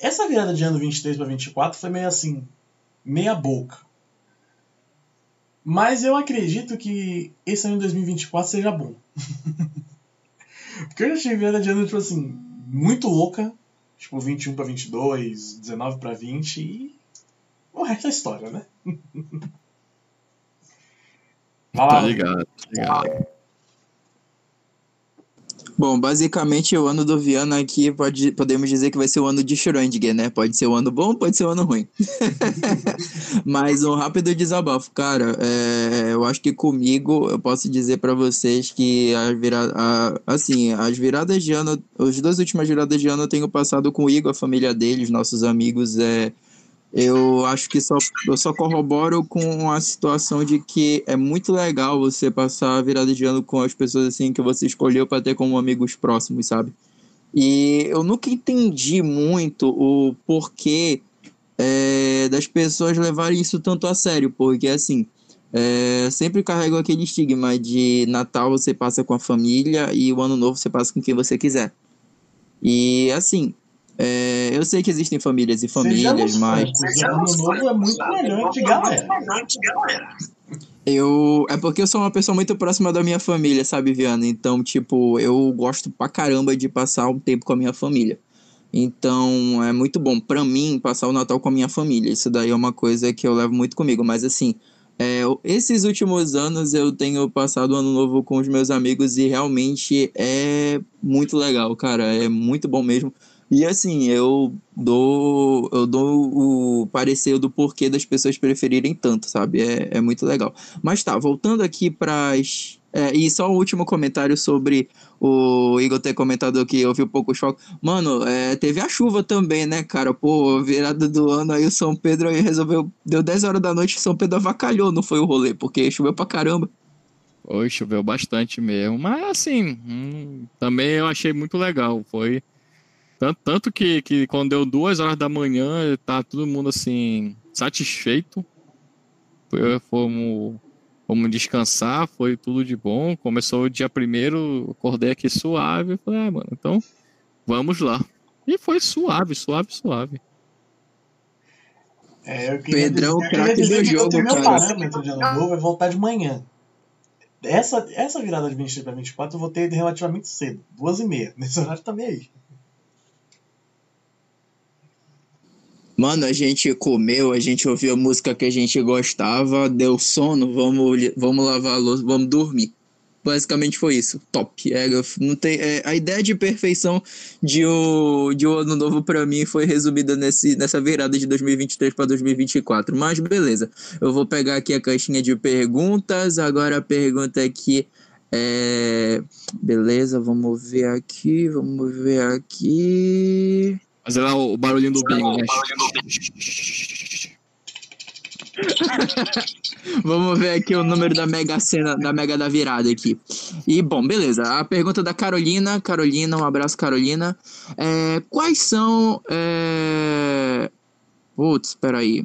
Essa virada de ano 23 para 24 foi meio assim, meia boca. Mas eu acredito que esse ano de 2024 seja bom. (laughs) Porque eu já tive virada de ano, tipo assim, muito louca. Tipo, 21 para 22, 19 para 20 e o resto é história, né? (laughs) tá ligado, tá ligado. Bom, basicamente o ano do Viana aqui pode, podemos dizer que vai ser o ano de Schrödinger, né? Pode ser o ano bom, pode ser o ano ruim. (laughs) Mas um rápido desabafo, cara. É, eu acho que comigo eu posso dizer para vocês que as viradas, assim, as viradas de ano, as duas últimas viradas de ano eu tenho passado com o Igor, a família dele, os nossos amigos. É, eu acho que só, eu só corroboro com a situação de que é muito legal você passar a virada de ano com as pessoas assim que você escolheu para ter como amigos próximos, sabe? E eu nunca entendi muito o porquê é, das pessoas levarem isso tanto a sério, porque assim, é, sempre carrego aquele estigma de Natal você passa com a família e o Ano Novo você passa com quem você quiser. E assim, é, eu sei que existem famílias e famílias, mas. Ano novo é muito melhor de galera. Eu. É porque eu sou uma pessoa muito próxima da minha família, sabe, Viana? Então, tipo, eu gosto pra caramba de passar um tempo com a minha família. Então, é muito bom para mim passar o Natal com a minha família. Isso daí é uma coisa que eu levo muito comigo. Mas, assim, é, esses últimos anos eu tenho passado o ano novo com os meus amigos e realmente é muito legal, cara. É muito bom mesmo E assim, eu dou, eu dou o parecer do porquê das pessoas preferirem tanto, sabe? É, é muito legal. Mas tá, voltando aqui para as. É, e só um último comentário sobre o Igor ter comentado que ouviu poucos fogos. Mano, é, teve a chuva também, né, cara? Pô, virada do ano aí o São Pedro aí resolveu. Deu 10 horas da noite São Pedro avacalhou, não foi o rolê, porque choveu pra caramba. Oi, choveu bastante mesmo. Mas assim, hum, também eu achei muito legal. Foi tanto, tanto que, que quando deu duas horas da manhã, tá todo mundo assim, satisfeito. Fomos, fomos descansar, foi tudo de bom. Começou o dia primeiro, acordei aqui suave. Falei, ah, mano, então vamos lá. E foi suave, suave, suave. É, eu Pedrão, dizer, craque do jogo, que o meu parâmetro de ano novo é voltar de manhã. Essa, essa virada de 23 para 24 eu vou ter relativamente cedo, duas e meia. (laughs) Nesse horário também tá aí. Mano, a gente comeu, a gente ouviu a música que a gente gostava, deu sono, vamos, vamos lavar a louça, vamos dormir. Basicamente foi isso. Top. É, não tem, é, a ideia de perfeição de o, de o ano novo para mim foi resumida nesse, nessa virada de 2023 para 2024. Mas beleza. Eu vou pegar aqui a caixinha de perguntas. Agora a pergunta aqui é. Beleza, vamos ver aqui. Vamos ver aqui. Fazer lá o barulhinho do bingo, né? (laughs) Vamos ver aqui o número da Mega Sena, da Mega da Virada aqui. E, bom, beleza. A pergunta da Carolina. Carolina, um abraço, Carolina. É, quais são. É... Putz, peraí.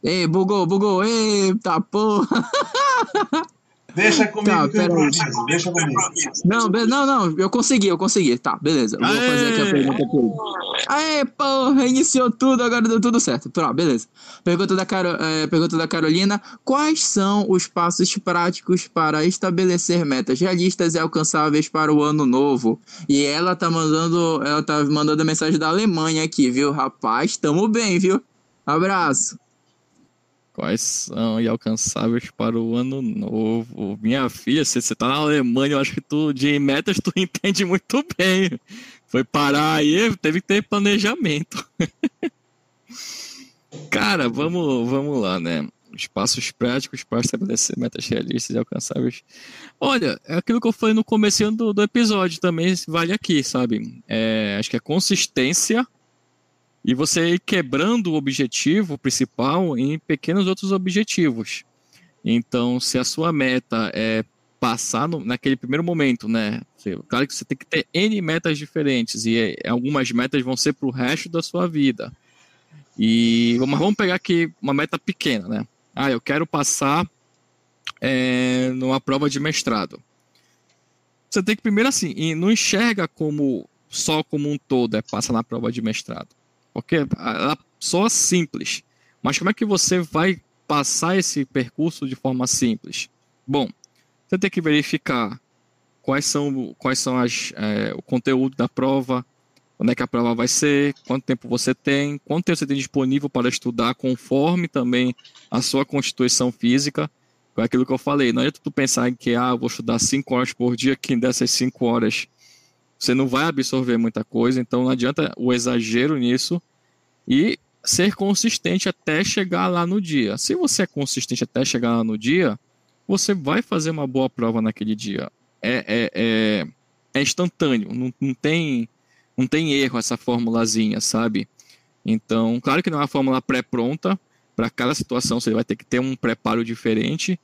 Ei, bugou, bugou. Eita porra. (laughs) Deixa comigo tá, que eu improviso. Deixa comigo. Não, não, não. Eu consegui, eu consegui. Tá, beleza. Vou Aê! fazer aqui a pergunta pra ele. Aê, porra, iniciou tudo, agora deu tudo certo. Pronto, beleza. Pergunta da, Caro, é, pergunta da Carolina. Quais são os passos práticos para estabelecer metas realistas e alcançáveis para o ano novo? E ela tá mandando, ela tá mandando a mensagem da Alemanha aqui, viu? Rapaz, tamo bem, viu? Abraço. Quais são e alcançáveis para o ano novo? Minha filha, se você tá na Alemanha, eu acho que tu de metas tu (laughs) entende muito bem. Foi parar aí, teve que ter planejamento. (laughs) Cara, vamos, vamos lá, né? Os passos práticos para estabelecer metas realistas e alcançáveis. Olha, é aquilo que eu falei no começo do, do episódio também vale aqui, sabe? É, acho que é consistência e você ir quebrando o objetivo principal em pequenos outros objetivos. Então, se a sua meta é passar no, naquele primeiro momento, né? Claro que você tem que ter N metas diferentes e é, algumas metas vão ser para o resto da sua vida. E mas vamos pegar aqui uma meta pequena, né? Ah, eu quero passar é, numa prova de mestrado. Você tem que primeiro assim, não enxerga como só como um todo é passar na prova de mestrado. Porque ela soa simples. Mas como é que você vai passar esse percurso de forma simples? Bom, você tem que verificar quais são, quais são as, é, o conteúdo da prova, onde é que a prova vai ser, quanto tempo você tem, quanto tempo você tem disponível para estudar, conforme também a sua constituição física. Com aquilo que eu falei, não adianta tu pensar em que ah, vou estudar 5 horas por dia, que dessas 5 horas você não vai absorver muita coisa, então não adianta o exagero nisso e ser consistente até chegar lá no dia. Se você é consistente até chegar lá no dia, você vai fazer uma boa prova naquele dia. É, é, é, é instantâneo, não, não, tem, não tem erro essa formulazinha, sabe? Então, claro que não é uma fórmula pré-pronta, para cada situação você vai ter que ter um preparo diferente.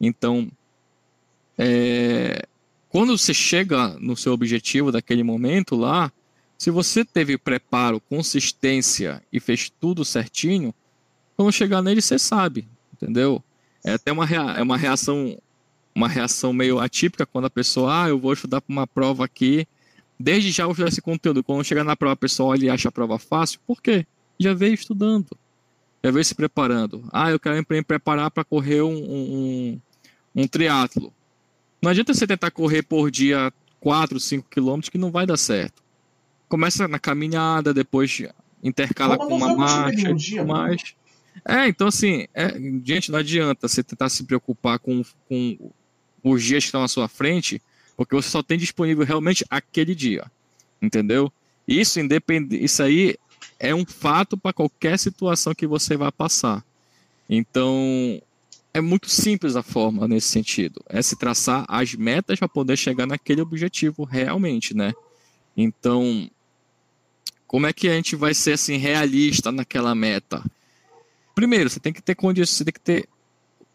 Então, é, quando você chega no seu objetivo daquele momento lá, se você teve preparo, consistência e fez tudo certinho, quando chegar nele você sabe, entendeu? É até uma, rea é uma reação uma reação meio atípica quando a pessoa, ah, eu vou estudar para uma prova aqui, desde já eu estudar esse conteúdo. Quando chegar na prova, a pessoa olha e acha a prova fácil, por quê? Já veio estudando, já veio se preparando. Ah, eu quero me preparar para correr um, um, um triatlo. Não adianta você tentar correr por dia 4, 5 quilômetros que não vai dar certo começa na caminhada, depois intercala com uma marcha e mais. É, então assim, é, gente, não adianta você tentar se preocupar com, com os dias que estão à sua frente, porque você só tem disponível realmente aquele dia, entendeu? Isso independe, isso aí é um fato para qualquer situação que você vai passar. Então, é muito simples a forma nesse sentido. É se traçar as metas para poder chegar naquele objetivo realmente, né? Então, como é que a gente vai ser assim realista naquela meta? Primeiro, você tem que ter condições, você tem que ter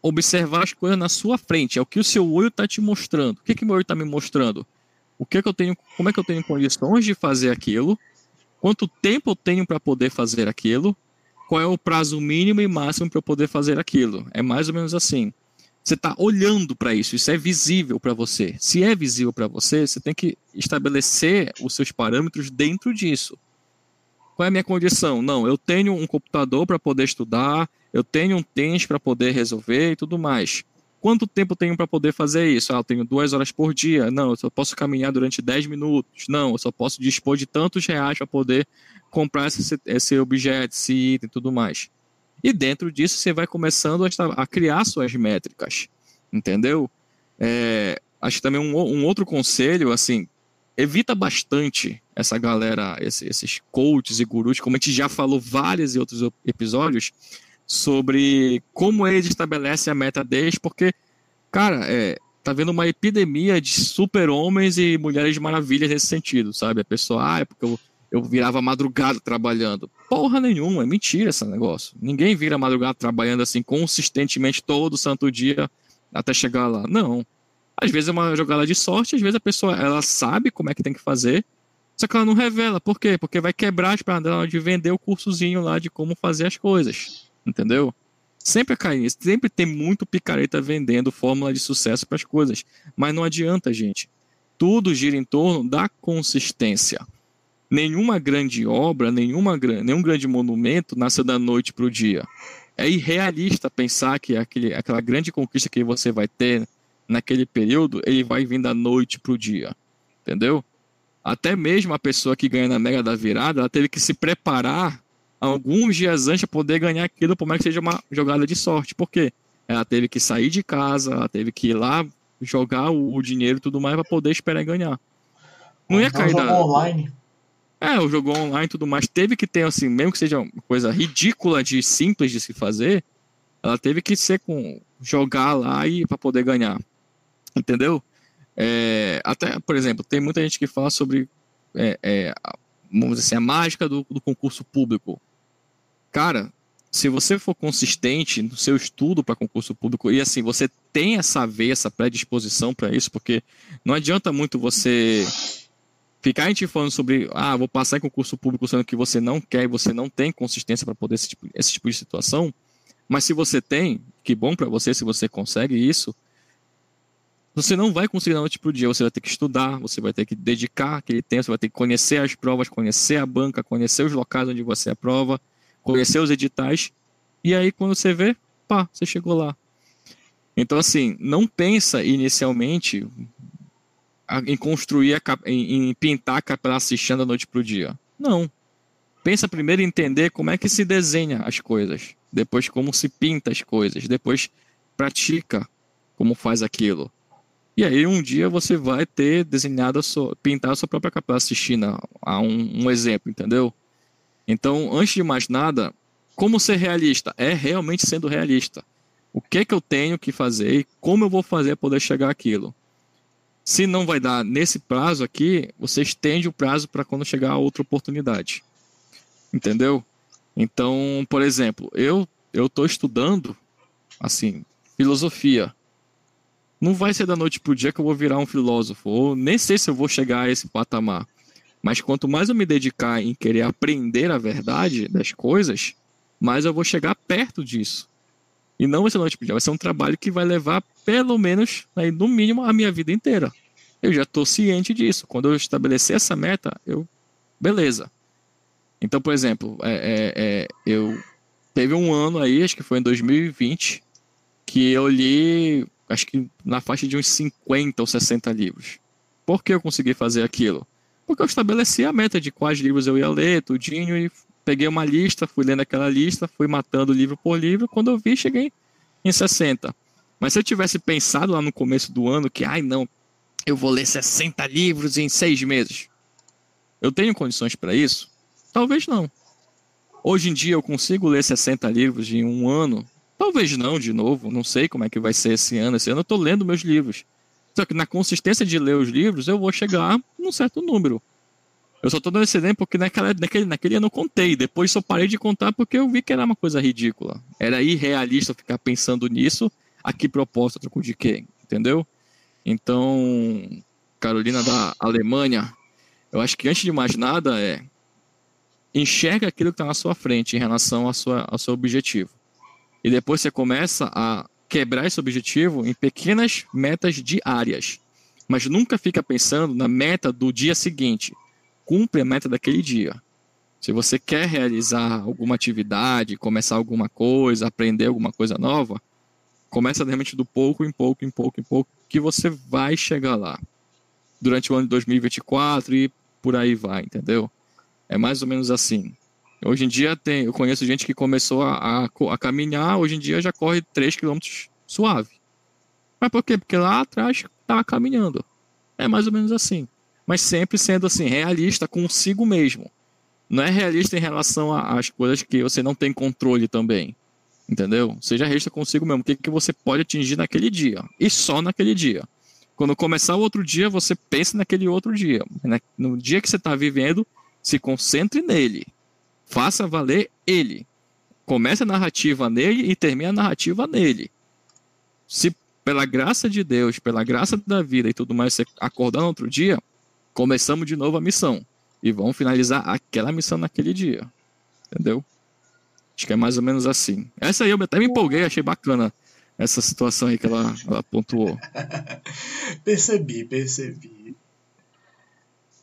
observar as coisas na sua frente. É o que o seu olho está te mostrando. O que, que meu olho está me mostrando? O que, que eu tenho? Como é que eu tenho condições de fazer aquilo? Quanto tempo eu tenho para poder fazer aquilo? Qual é o prazo mínimo e máximo para eu poder fazer aquilo? É mais ou menos assim. Você está olhando para isso, isso é visível para você. Se é visível para você, você tem que estabelecer os seus parâmetros dentro disso. Qual é a minha condição? Não, eu tenho um computador para poder estudar, eu tenho um tênis para poder resolver e tudo mais. Quanto tempo tenho para poder fazer isso? Ah, eu tenho duas horas por dia. Não, eu só posso caminhar durante 10 minutos. Não, eu só posso dispor de tantos reais para poder comprar esse, esse objeto, esse item e tudo mais. E dentro disso você vai começando a, a criar suas métricas, entendeu? É, acho que também um, um outro conselho, assim, evita bastante essa galera, esses coaches e gurus, como a gente já falou vários e outros episódios, sobre como eles estabelecem a meta deles, porque, cara, é, tá vendo uma epidemia de super-homens e mulheres de maravilhas nesse sentido, sabe? A pessoa, ah, é porque eu, eu virava madrugada trabalhando. Porra nenhuma, é mentira esse negócio. Ninguém vira madrugada trabalhando assim consistentemente todo santo dia até chegar lá. Não. Às vezes é uma jogada de sorte, às vezes a pessoa ela sabe como é que tem que fazer, só que ela não revela. Por quê? Porque vai quebrar as pernas dela de vender o cursozinho lá de como fazer as coisas. Entendeu? Sempre cai nisso. Sempre tem muito picareta vendendo fórmula de sucesso para as coisas. Mas não adianta, gente. Tudo gira em torno da consistência. Nenhuma grande obra, nenhuma, nenhum grande monumento nasceu da noite para o dia. É irrealista pensar que aquele, aquela grande conquista que você vai ter naquele período, ele vai vir da noite para o dia. Entendeu? Até mesmo a pessoa que ganha na Mega da Virada, ela teve que se preparar alguns dias antes para poder ganhar aquilo, por mais que seja uma jogada de sorte. Por quê? Ela teve que sair de casa, ela teve que ir lá jogar o, o dinheiro e tudo mais para poder esperar ganhar. Não ia então cair da... online. É, o jogo online e tudo mais. Teve que ter, assim, mesmo que seja uma coisa ridícula de simples de se fazer, ela teve que ser com jogar lá e para poder ganhar. (laughs) Entendeu? É, até, por exemplo, tem muita gente que fala sobre é, é, vamos dizer assim, a mágica do, do concurso público. Cara, se você for consistente no seu estudo para concurso público e assim você tem essa veia, essa predisposição para isso, porque não adianta muito você ficar te falando sobre ah vou passar em concurso público sendo que você não quer e você não tem consistência para poder esse tipo, esse tipo de situação, mas se você tem, que bom para você se você consegue isso, você não vai conseguir da noite para o dia. Você vai ter que estudar, você vai ter que dedicar aquele tempo, você vai ter que conhecer as provas, conhecer a banca, conhecer os locais onde você aprova, conhecer os editais. E aí, quando você vê, pá, você chegou lá. Então, assim, não pensa inicialmente em construir, a, em, em pintar a Capela Assistente da noite para o dia. Não. Pensa primeiro em entender como é que se desenha as coisas, depois como se pinta as coisas, depois pratica como faz aquilo. E aí um dia você vai ter desenhado, a sua, pintar a sua própria capela assistindo a um, um exemplo, entendeu? Então, antes de mais nada, como ser realista? É realmente sendo realista. O que é que eu tenho que fazer e como eu vou fazer para poder chegar àquilo? Se não vai dar nesse prazo aqui, você estende o prazo para quando chegar a outra oportunidade. Entendeu? Então, por exemplo, eu eu estou estudando assim filosofia não vai ser da noite pro dia que eu vou virar um filósofo, ou nem sei se eu vou chegar a esse patamar. Mas quanto mais eu me dedicar em querer aprender a verdade das coisas, mais eu vou chegar perto disso. E não vai ser da noite pro dia, vai ser um trabalho que vai levar pelo menos, aí, no mínimo, a minha vida inteira. Eu já estou ciente disso. Quando eu estabelecer essa meta, eu. Beleza. Então, por exemplo, é, é, é, eu teve um ano aí, acho que foi em 2020, que eu li acho que na faixa de uns 50 ou 60 livros. Por que eu consegui fazer aquilo? Porque eu estabeleci a meta de quais livros eu ia ler, tudinho, e peguei uma lista, fui lendo aquela lista, fui matando livro por livro, quando eu vi, cheguei em 60. Mas se eu tivesse pensado lá no começo do ano que, ai não, eu vou ler 60 livros em seis meses. Eu tenho condições para isso? Talvez não. Hoje em dia eu consigo ler 60 livros em um ano? Talvez não, de novo. Não sei como é que vai ser esse ano. Esse ano eu estou lendo meus livros. Só que na consistência de ler os livros, eu vou chegar num certo número. Eu só estou dando esse exemplo porque naquela, naquele, naquele ano eu contei. Depois só parei de contar porque eu vi que era uma coisa ridícula. Era irrealista ficar pensando nisso. A que proposta, troco de quê? Entendeu? Então, Carolina da Alemanha, eu acho que antes de mais nada é enxerga aquilo que está na sua frente em relação à sua, ao seu objetivo. E depois você começa a quebrar esse objetivo em pequenas metas diárias. Mas nunca fica pensando na meta do dia seguinte. Cumpre a meta daquele dia. Se você quer realizar alguma atividade, começar alguma coisa, aprender alguma coisa nova, começa realmente do pouco em pouco, em pouco, em pouco, que você vai chegar lá. Durante o ano de 2024 e por aí vai, entendeu? É mais ou menos assim. Hoje em dia tem, eu conheço gente que começou a, a, a caminhar, hoje em dia já corre 3 km suave. Mas por quê? Porque lá atrás estava caminhando. É mais ou menos assim. Mas sempre sendo assim, realista consigo mesmo. Não é realista em relação às coisas que você não tem controle também. Entendeu? Seja realista consigo mesmo. O que, que você pode atingir naquele dia. E só naquele dia. Quando começar o outro dia, você pensa naquele outro dia. No dia que você está vivendo, se concentre nele. Faça valer ele. Comece a narrativa nele e termine a narrativa nele. Se pela graça de Deus, pela graça da vida e tudo mais, você acordar no outro dia, começamos de novo a missão. E vamos finalizar aquela missão naquele dia. Entendeu? Acho que é mais ou menos assim. Essa aí eu até me empolguei, achei bacana essa situação aí que ela, ela pontuou. (laughs) percebi, percebi.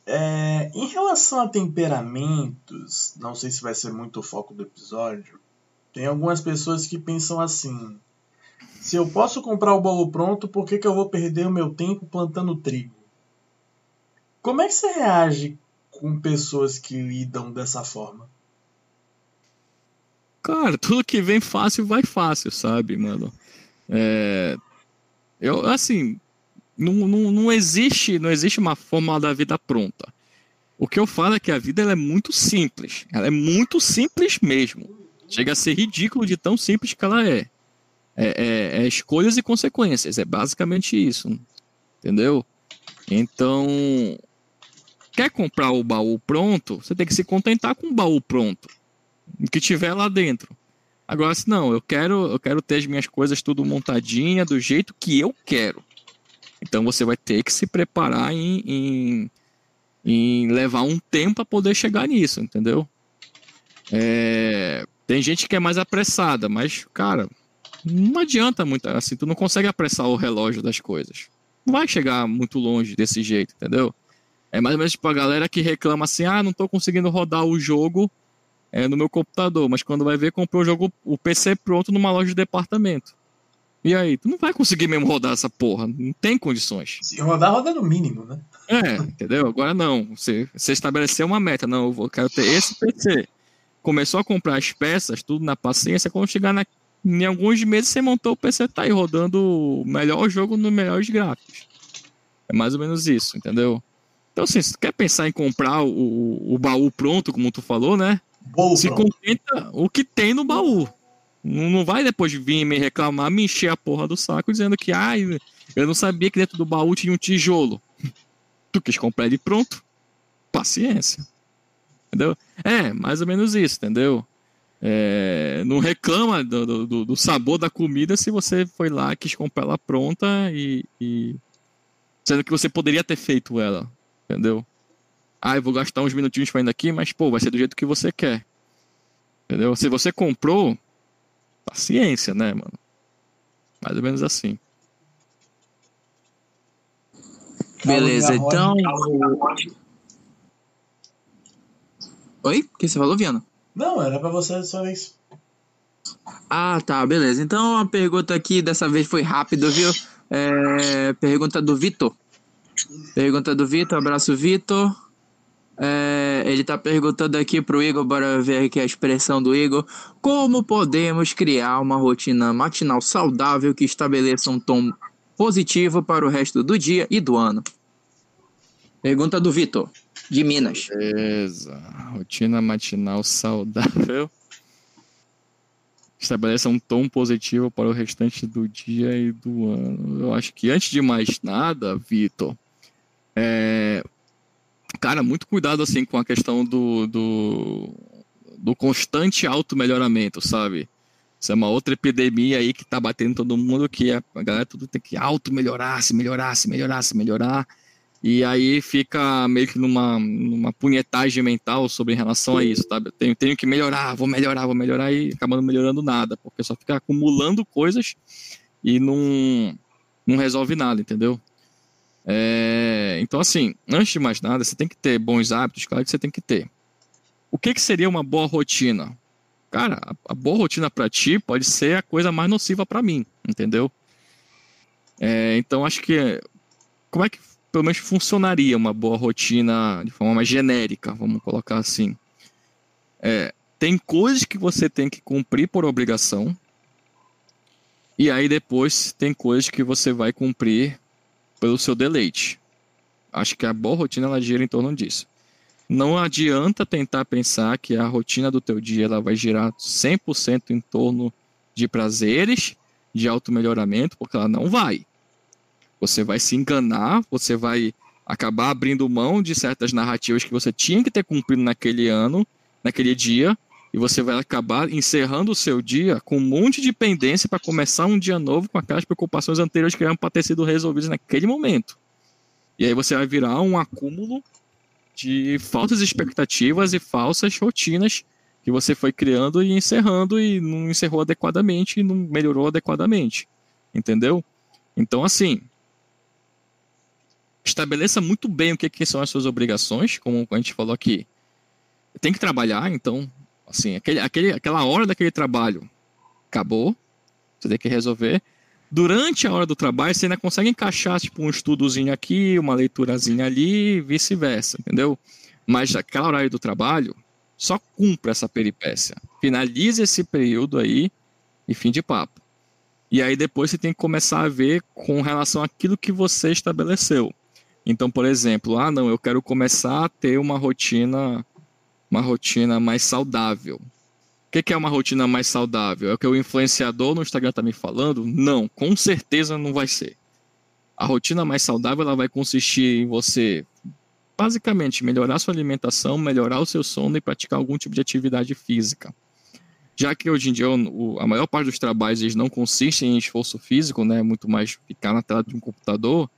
É, em relação a temperamentos, não sei se vai ser muito o foco do episódio. Tem algumas pessoas que pensam assim: se eu posso comprar o bolo pronto, por que, que eu vou perder o meu tempo plantando trigo? Como é que você reage com pessoas que lidam dessa forma? Cara, tudo que vem fácil vai fácil, sabe, mano? É, eu, assim, não, não, não, existe, não existe uma fórmula da vida pronta. O que eu falo é que a vida é muito simples. Ela é muito simples mesmo. Chega a ser ridículo de tão simples que ela é. É, é, é escolhas e consequências. É basicamente isso. Entendeu? Então, quer comprar o baú pronto, você tem que se contentar com o baú pronto. O que tiver lá dentro. Agora, se não, eu quero, eu quero ter as minhas coisas tudo montadinha do jeito que eu quero. Então você vai ter que se preparar em, em, em levar um tempo para poder chegar nisso, entendeu? É, tem gente que é mais apressada, mas, cara, não adianta muito. Assim, tu não consegue apressar o relógio das coisas. Não vai chegar muito longe desse jeito, entendeu? É mais ou menos tipo a galera que reclama assim: ah, não tô conseguindo rodar o jogo é, no meu computador, mas quando vai ver, comprou o jogo, o PC pronto numa loja de departamento. E aí, tu não vai conseguir mesmo rodar essa porra. Não tem condições. Se rodar, roda no mínimo, né? É, entendeu? Agora não. Você, você estabeleceu uma meta. Não, eu vou, quero ter esse PC. Começou a comprar as peças, tudo na paciência. Quando chegar na, em alguns meses, você montou o PC, tá aí rodando o melhor jogo nos melhores gráficos. É mais ou menos isso, entendeu? Então, assim, se tu quer pensar em comprar o, o baú pronto, como tu falou, né? Se pronto. contenta o que tem no baú. Não vai depois vir me reclamar, me encher a porra do saco dizendo que, ai, eu não sabia que dentro do baú tinha um tijolo. (laughs) Tu quis comprar ele pronto? Paciência. Entendeu? É, mais ou menos isso, entendeu? É, não reclama do, do, do, sabor da comida se você foi lá, quis comprar ela pronta e, e. Sendo que você poderia ter feito ela, entendeu? Ah, eu vou gastar uns minutinhos indo aqui, mas pô, vai ser do jeito que você quer. Entendeu? Se você comprou, Paciência, né, mano? Mais ou menos assim. Beleza, então. Oi? O que você falou, Viana? Não, era pra você só vez. Ah, tá, beleza. Então a pergunta aqui dessa vez foi rápido, viu? É, pergunta do Vitor. Pergunta do Vitor, abraço Vitor. É, ele está perguntando aqui para o Igor, bora ver aqui a expressão do Igor. Como podemos criar uma rotina matinal saudável que estabeleça um tom positivo para o resto do dia e do ano? Pergunta do Vitor, de Minas. Beleza. Rotina matinal saudável. Estabeleça um tom positivo para o restante do dia e do ano. Eu acho que antes de mais nada, Vitor, é... cara, muito cuidado assim com a questão do, do, do constante auto-melhoramento, sabe? Isso é uma outra epidemia aí que tá batendo todo mundo, que a galera tudo tem que auto-melhorar, se melhorar, se melhorar, se melhorar. E aí fica meio que numa, numa punhetagem mental sobre relação a isso, sabe? tenho, tenho que melhorar, vou melhorar, vou melhorar e acabando melhorando nada, porque só fica acumulando coisas e não, não resolve nada, entendeu? É, então, assim, antes de mais nada, você tem que ter bons hábitos, claro que você tem que ter. O que, que seria uma boa rotina? Cara, a, a boa rotina para ti pode ser a coisa mais nociva para mim, entendeu? É, então, acho que. Como é que pelo menos funcionaria uma boa rotina de forma mais genérica, vamos colocar assim. É, tem coisas que você tem que cumprir por obrigação, e aí depois tem coisas que você vai cumprir pelo seu deleite. Acho que a boa rotina ela gira em torno disso. Não adianta tentar pensar que a rotina do teu dia ela vai girar 100% em torno de prazeres, de auto-melhoramento, porque ela não vai. Você vai se enganar, você vai acabar abrindo mão de certas narrativas que você tinha que ter cumprido naquele ano, naquele dia, e você vai acabar encerrando o seu dia com um monte de pendência para começar um dia novo com aquelas preocupações anteriores que eram para ter sido resolvidas naquele momento. E aí você vai virar um acúmulo de falsas expectativas e falsas rotinas que você foi criando e encerrando e não encerrou adequadamente e não melhorou adequadamente. Entendeu? Então, assim, estabeleça muito bem o que, que são as suas obrigações, como a gente falou aqui. Tem que trabalhar, então, assim, aquele, aquele, aquela hora daquele trabalho acabou, você tem que resolver. Durante a hora do trabalho, você ainda consegue encaixar tipo, um estudozinho aqui, uma leiturazinha ali, vice-versa, entendeu? Mas aquela hora do trabalho, só cumpra essa peripécia. Finalize esse período aí e fim de papo. E aí depois você tem que começar a ver com relação àquilo que você estabeleceu. Então, por exemplo, ah, não, eu quero começar a ter uma rotina, uma rotina mais saudável. O que é uma rotina mais saudável? É o que o influenciador no Instagram está me falando? Não, com certeza não vai ser. A rotina mais saudável ela vai consistir em você, basicamente, melhorar sua alimentação, melhorar o seu sono e praticar algum tipo de atividade física. Já que hoje em dia a maior parte dos trabalhos eles não consistem em esforço físico, né, muito mais ficar na tela de um computador,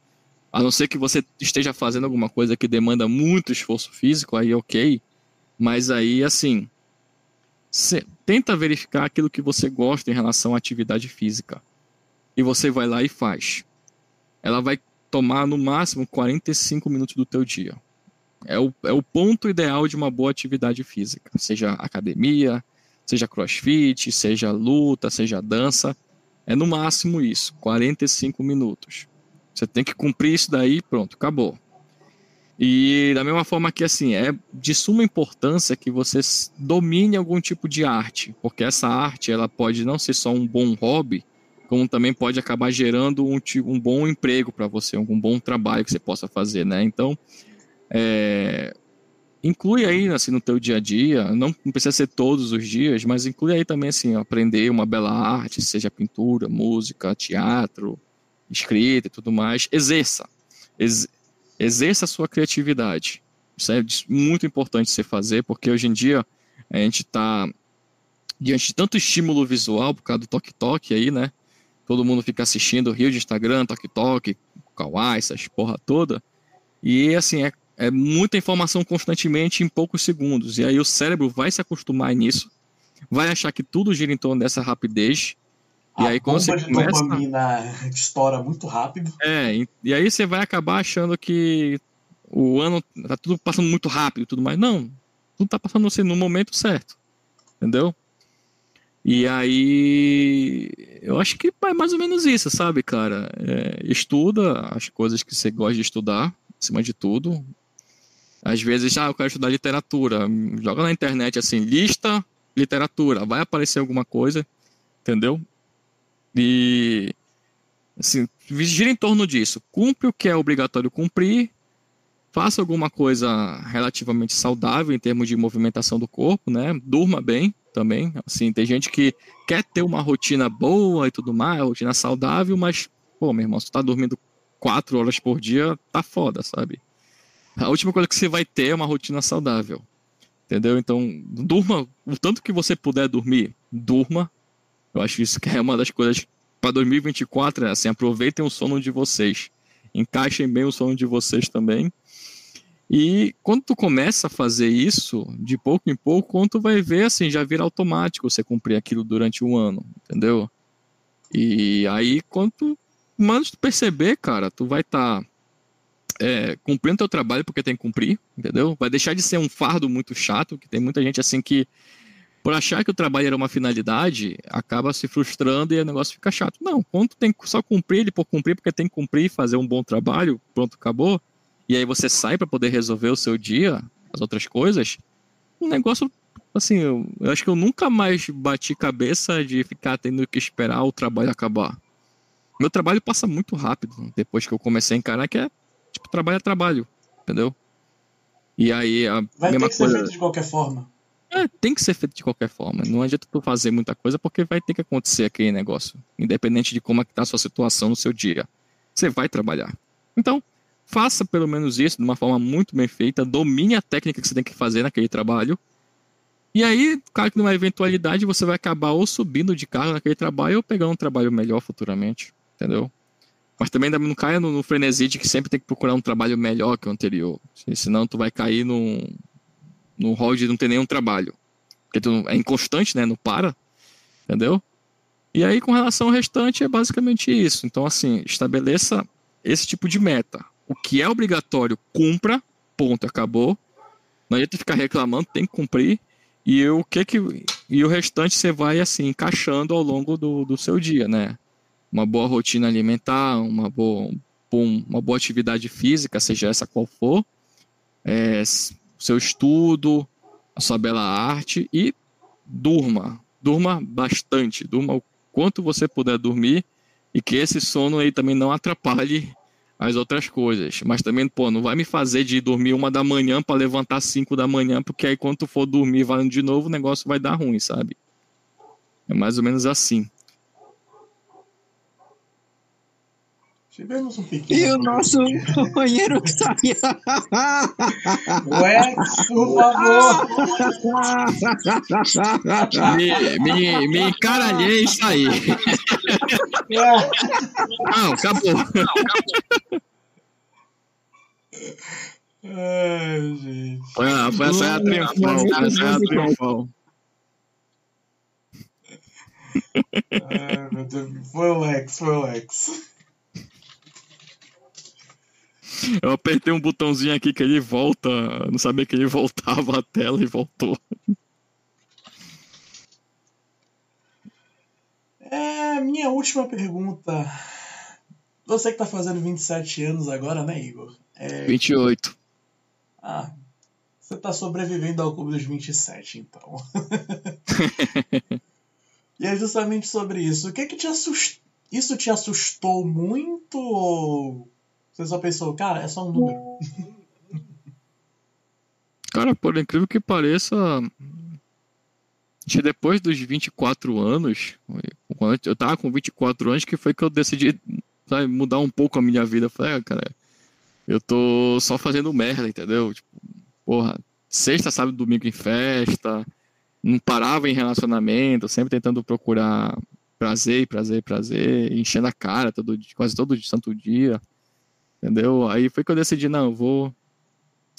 a não ser que você esteja fazendo alguma coisa que demanda muito esforço físico, aí ok. Mas aí, assim, tenta verificar aquilo que você gosta em relação à atividade física. E você vai lá e faz. Ela vai tomar no máximo 45 minutos do teu dia. É o, é o ponto ideal de uma boa atividade física. Seja academia, seja crossfit, seja luta, seja dança. É no máximo isso, 45 minutos. Você tem que cumprir isso daí, pronto, acabou. E da mesma forma que assim, é de suma importância que você domine algum tipo de arte, porque essa arte ela pode não ser só um bom hobby, como também pode acabar gerando um, um bom emprego para você, um bom trabalho que você possa fazer, né? Então, é, inclui aí assim no teu dia a dia, não, precisa ser todos os dias, mas inclui aí também assim aprender uma bela arte, seja pintura, música, teatro, escrita e tudo mais, exerça. Ex exerça a sua criatividade. Isso é muito importante você fazer, porque hoje em dia a gente está diante de tanto estímulo visual por causa do toque-toque aí, né? Todo mundo fica assistindo rio de Instagram, toque-toque, kawaii, essas porra toda. E assim, é, é muita informação constantemente em poucos segundos. E aí o cérebro vai se acostumar nisso, vai achar que tudo gira em torno dessa rapidez e a aí quando você de começa... dopamina (laughs) estoura muito rápido. É, e aí você vai acabar achando que o ano tá tudo passando muito rápido e tudo mais. Não, tudo tá passando assim, no momento certo. Entendeu? E aí, eu acho que é mais ou menos isso, sabe, cara? É, estuda as coisas que você gosta de estudar, acima de tudo. Às vezes, ah, eu quero estudar literatura. Joga na internet assim, lista literatura, vai aparecer alguma coisa, entendeu? E assim, gira em torno disso. Cumpre o que é obrigatório cumprir, faça alguma coisa relativamente saudável em termos de movimentação do corpo, né? Durma bem também. Assim, tem gente que quer ter uma rotina boa e tudo mais, rotina saudável, mas, pô, meu irmão, se tá dormindo quatro horas por dia, tá foda, sabe? A última coisa que você vai ter é uma rotina saudável. Entendeu? Então, durma o tanto que você puder dormir, durma. Eu acho isso que é uma das coisas para 2024, é assim, aproveitem o sono de vocês. Encaixem bem o sono de vocês também. E quando tu começa a fazer isso, de pouco em pouco, quando tu vai ver, assim, já vira automático você cumprir aquilo durante um ano, entendeu? E aí, quando tu, quando tu perceber, cara, tu vai estar tá, é, cumprindo teu trabalho porque tem que cumprir, entendeu? Vai deixar de ser um fardo muito chato, que tem muita gente assim que, por achar que o trabalho era uma finalidade, acaba se frustrando e o negócio fica chato. Não, quando tem que só cumprir ele por cumprir, porque tem que cumprir, fazer um bom trabalho, pronto, acabou e aí você sai para poder resolver o seu dia, as outras coisas, um negócio assim, eu, eu, acho que eu nunca mais bati cabeça de ficar tendo que esperar o trabalho acabar. Meu trabalho passa muito rápido depois que eu comecei a encarar que é tipo trabalho é trabalho, entendeu? E aí a Vai mesma ter que coisa... ser feito de qualquer forma. É, tem que ser feito de qualquer forma. Não adianta tu fazer muita coisa porque vai ter que acontecer aquele negócio, independente de como é que tá a sua situação no seu dia. Você vai trabalhar. Então, faça pelo menos isso de uma forma muito bem feita, domine a técnica que você tem que fazer naquele trabalho. E aí, claro que numa eventualidade você vai acabar ou subindo de cargo naquele trabalho ou pegando um trabalho melhor futuramente, entendeu? Mas também não caia no, no frenesi de que sempre tem que procurar um trabalho melhor que o anterior. Senão tu vai cair no, no rol de não ter nenhum trabalho. Porque tu é inconstante, né? Não para. Entendeu? E aí, com relação ao restante, é basicamente isso. Então, assim, estabeleça esse tipo de meta o que é obrigatório, cumpra, ponto, acabou. Não adianta ficar reclamando, tem que cumprir. E o que que e o restante você vai assim encaixando ao longo do, do seu dia, né? Uma boa rotina alimentar, uma boa uma boa atividade física, seja essa qual for, é, seu estudo, a sua bela arte e durma, durma bastante, durma o quanto você puder dormir e que esse sono aí também não atrapalhe as outras coisas. Mas também, pô, não vai me fazer de dormir uma da manhã para levantar cinco da manhã, porque aí quando for dormir valendo de novo, o negócio vai dar ruim, sabe? É mais ou menos assim. Tivemos um pequeno. E o nosso (laughs) companheiro que saiu. Ué, por favor. me, me, me encaralhei e saí. Não, acabou. Não, acabou. Ai, gente. Foi, foi essa é a triunfal. Essa é a triunfal. Ai, meu Deus. Foi o Lex, foi o Lex. Eu apertei um botãozinho aqui que ele volta. Não sabia que ele (laughs) voltava a tela e voltou. É, minha última pergunta. Você que tá fazendo 27 anos agora, né, Igor? É... 28. Ah, você tá sobrevivendo ao clube dos 27, então. (laughs) e é justamente sobre isso. O que que te assustou? Isso te assustou muito ou você só pensou, cara, é só um número? (laughs) Cara, por incrível que pareça, depois dos 24 anos, eu tava com 24 anos, que foi que eu decidi sabe, mudar um pouco a minha vida. Eu falei, ah, cara, eu tô só fazendo merda, entendeu? Tipo, porra, sexta, sábado, domingo em festa, não parava em relacionamento, sempre tentando procurar prazer, prazer, prazer, enchendo a cara todo, quase todo santo dia. Entendeu? Aí foi que eu decidi, não, eu vou,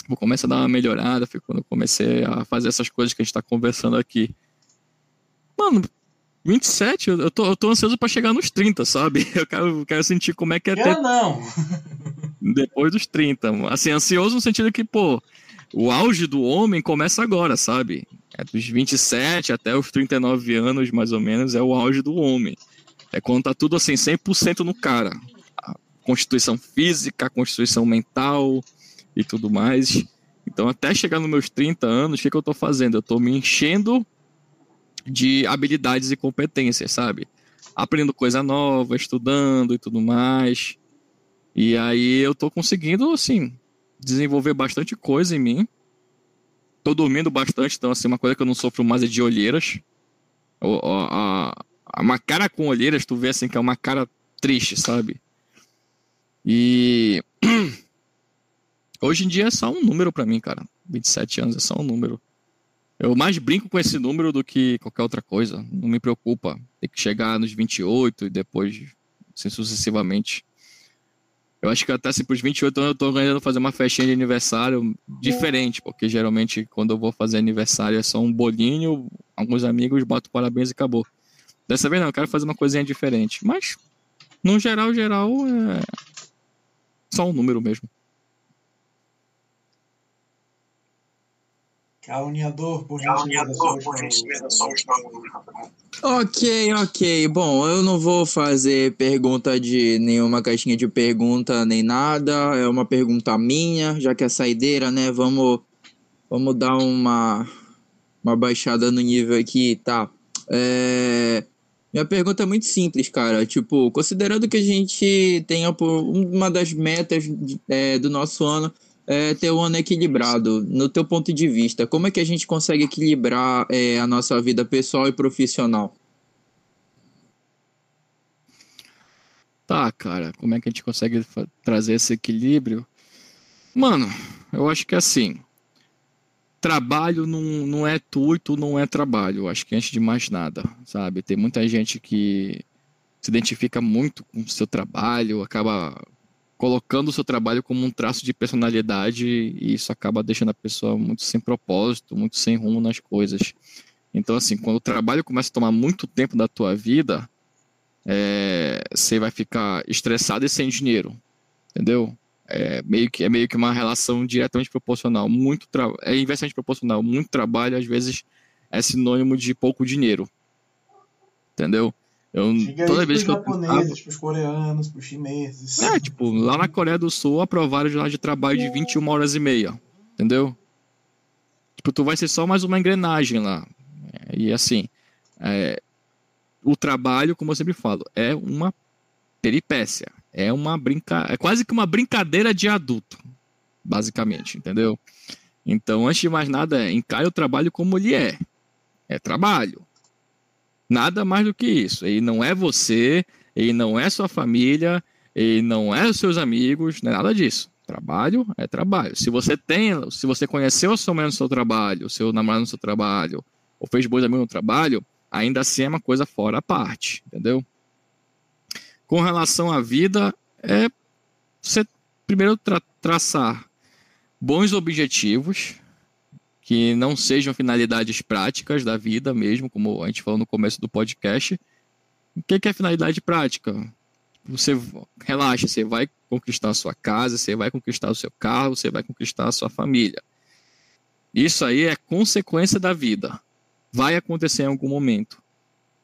vou começar a dar uma melhorada. Foi quando eu comecei a fazer essas coisas que a gente tá conversando aqui. Mano, 27, eu tô, eu tô ansioso para chegar nos 30, sabe? (laughs) Eu quero, quero sentir como é que é ter... Eu não! Depois dos 30. Assim, ansioso no sentido que, pô, o auge do homem começa agora, sabe? É dos 27 até os 39 anos, mais ou menos, é o auge do homem. É quando tá tudo assim, 100% no cara constituição física, constituição mental e tudo mais. Então, até chegar nos meus 30 anos, o que, que eu estou fazendo? Eu estou me enchendo de habilidades e competências, sabe? Aprendendo coisa nova, estudando e tudo mais. E aí eu estou conseguindo, assim, desenvolver bastante coisa em mim. Tô dormindo bastante, então assim, uma coisa que eu não sofro mais é de olheiras. A, uma cara com olheiras, tu vê assim que é uma cara triste, sabe? E (clears throat) hoje em dia é só um número para mim, cara. 27 anos é só um número. Eu mais brinco com esse número do que qualquer outra coisa. Não me preocupa. Tem que chegar nos 28 e depois, assim sucessivamente. Eu acho que até assim, pros 28 anos eu tô organizando fazer uma festinha de aniversário diferente, porque geralmente quando eu vou fazer aniversário é só um bolinho, alguns amigos, boto parabéns e acabou. Dessa vez não, eu quero fazer uma coisinha diferente. Mas, no geral, geral, é só um número mesmo. Caluniador, por Caluniador, por gentileza, Ok, ok. Bom, eu não vou fazer pergunta de nenhuma caixinha de pergunta nem nada. É uma pergunta minha, já que é saideira, né? Vamos, vamos dar uma, uma baixada no nível aqui, tá? É, minha pergunta é muito simples, cara. Tipo, considerando que a gente tenha uma das metas é, do nosso ano é, ter um ano equilibrado. No teu ponto de vista, como é que a gente consegue equilibrar é, a nossa vida pessoal e profissional? Tá, cara, como é que a gente consegue trazer esse equilíbrio? Mano, eu acho que assim, trabalho não, não é tu e tu não é trabalho. Acho que antes de mais nada, sabe? Tem muita gente que se identifica muito com o seu trabalho, acaba colocando o seu trabalho como um traço de personalidade e isso acaba deixando a pessoa muito sem propósito, muito sem rumo nas coisas. Então, assim, quando o trabalho começa a tomar muito tempo da tua vida, é, você vai ficar estressado e sem dinheiro, entendeu? É meio que, é meio que uma relação diretamente proporcional. Muito é inversamente proporcional. Muito trabalho, às vezes, é sinônimo de pouco dinheiro. Entendeu? Eu, Chega toda vez que japoneses, eu... pros coreanos, pros chineses. É, tipo, lá na Coreia do Sul aprovaram já de trabalho de 21 horas e meia. Entendeu? Tipo, tu vai ser só mais uma engrenagem lá. E assim, é, o trabalho, como eu sempre falo, é uma peripécia. É uma brinca... é quase que uma brincadeira de adulto, basicamente, entendeu? Então, antes de mais nada, encare o trabalho como ele é. É trabalho. Nada mais do que isso. Ele não é você, ele não é sua família, ele não é os seus amigos, não é nada disso. Trabalho é trabalho. Se você tem, se você conheceu a sua mãe no seu trabalho, o seu namorado no seu trabalho, ou fez bons amigos no trabalho, ainda assim é uma coisa fora a parte, entendeu? Com relação à vida, é você primeiro tra traçar bons objetivos, que não sejam finalidades práticas da vida mesmo, como a gente falou no começo do podcast. O que é finalidade prática? Você relaxa, você vai conquistar a sua casa, você vai conquistar o seu carro, você vai conquistar a sua família. Isso aí é consequência da vida. Vai acontecer em algum momento.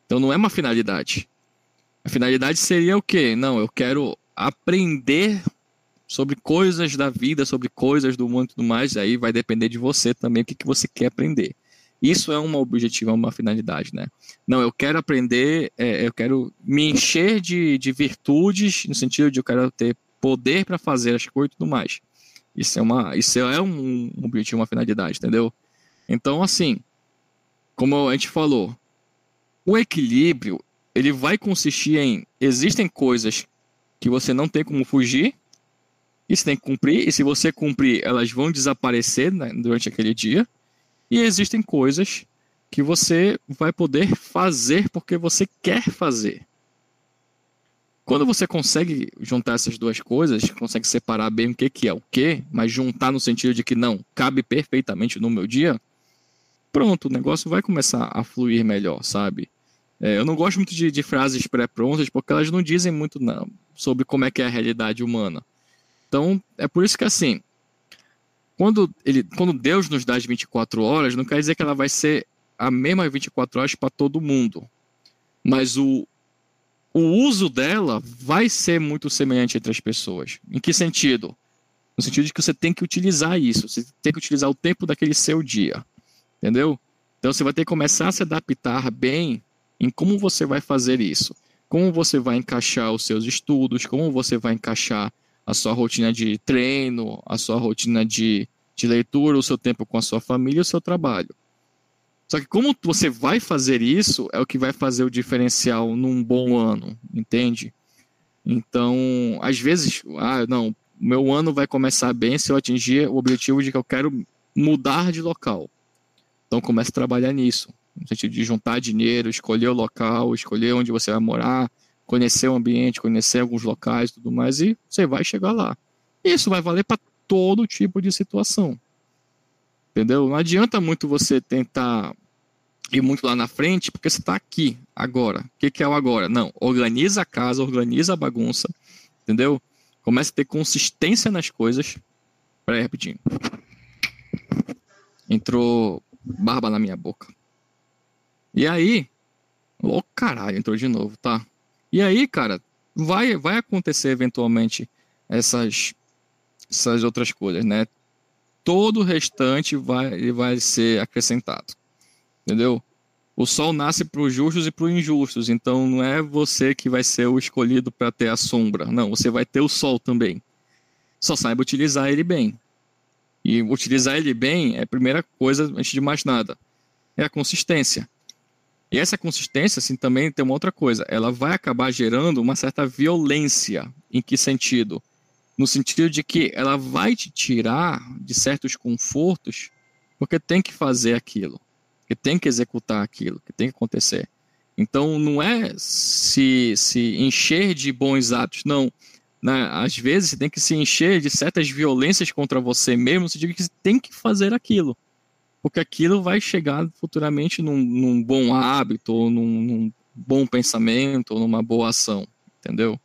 Então não é uma finalidade. A finalidade seria o quê? Não, eu quero aprender sobre coisas da vida, sobre coisas do mundo e tudo mais, aí vai depender de você também o que, que você quer aprender. Isso é um objetivo, é uma finalidade, né? Não, eu quero aprender, é, eu quero me encher de, de virtudes, no sentido de eu quero ter poder para fazer as coisas e tudo mais. Isso é, uma, isso é um, um objetivo, uma finalidade, entendeu? Então, assim, como a gente falou, o equilíbrio, ele vai consistir em, existem coisas que você não tem como fugir, e você tem que cumprir, e se você cumprir, elas vão desaparecer né, durante aquele dia. E existem coisas que você vai poder fazer porque você quer fazer. Quando você consegue juntar essas duas coisas, consegue separar bem o que, que é o que, mas juntar no sentido de que não cabe perfeitamente no meu dia, pronto, o negócio vai começar a fluir melhor, sabe? É, eu não gosto muito de, de frases pré-prontas porque elas não dizem muito sobre como é que é a realidade humana. Então, é por isso que assim, quando, ele, quando Deus nos dá as 24 horas, não quer dizer que ela vai ser a mesma 24 horas para todo mundo. Mas o, o uso dela vai ser muito semelhante entre as pessoas. Em que sentido? No sentido de que você tem que utilizar isso, você tem que utilizar o tempo daquele seu dia. Entendeu? Então você vai ter que começar a se adaptar bem em como você vai fazer isso. Como você vai encaixar os seus estudos, como você vai encaixar a sua rotina de treino, a sua rotina de, de leitura, o seu tempo com a sua família, o seu trabalho. Só que como você vai fazer isso é o que vai fazer o diferencial num bom ano, entende? Então, às vezes, ah, não, meu ano vai começar bem se eu atingir o objetivo de que eu quero mudar de local. Então, comece a trabalhar nisso, no sentido de juntar dinheiro, escolher o local, escolher onde você vai morar, conhecer o ambiente, conhecer alguns locais e tudo mais, e você vai chegar lá. Isso vai valer para todo tipo de situação. Entendeu? Não adianta muito você tentar ir muito lá na frente, porque você está aqui, agora. O que, que é o agora? Não, organiza a casa, organiza a bagunça, entendeu? Começa a ter consistência nas coisas. Peraí, rapidinho. Entrou barba na minha boca. E aí, ô oh, caralho, entrou de novo, tá? E aí, cara, vai, vai acontecer eventualmente essas, essas outras coisas, né? Todo o restante vai, vai ser acrescentado. Entendeu? O sol nasce para os justos e para os injustos, então não é você que vai ser o escolhido para ter a sombra. Não, você vai ter o sol também. Só saiba utilizar ele bem. E utilizar ele bem é a primeira coisa, antes de mais nada. É a consistência. E essa consistência, assim, também tem uma outra coisa. Ela vai acabar gerando uma certa violência. Em que sentido? No sentido de que ela vai te tirar de certos confortos porque tem que fazer aquilo que tem que executar aquilo, que tem que acontecer. Então não é se, se encher de bons atos, não. Né? Às vezes você tem que se encher de certas violências contra você mesmo, você que você tem que fazer aquilo. Porque aquilo vai chegar futuramente num, num bom hábito, ou num, num, bom pensamento, ou numa boa ação, entendeu?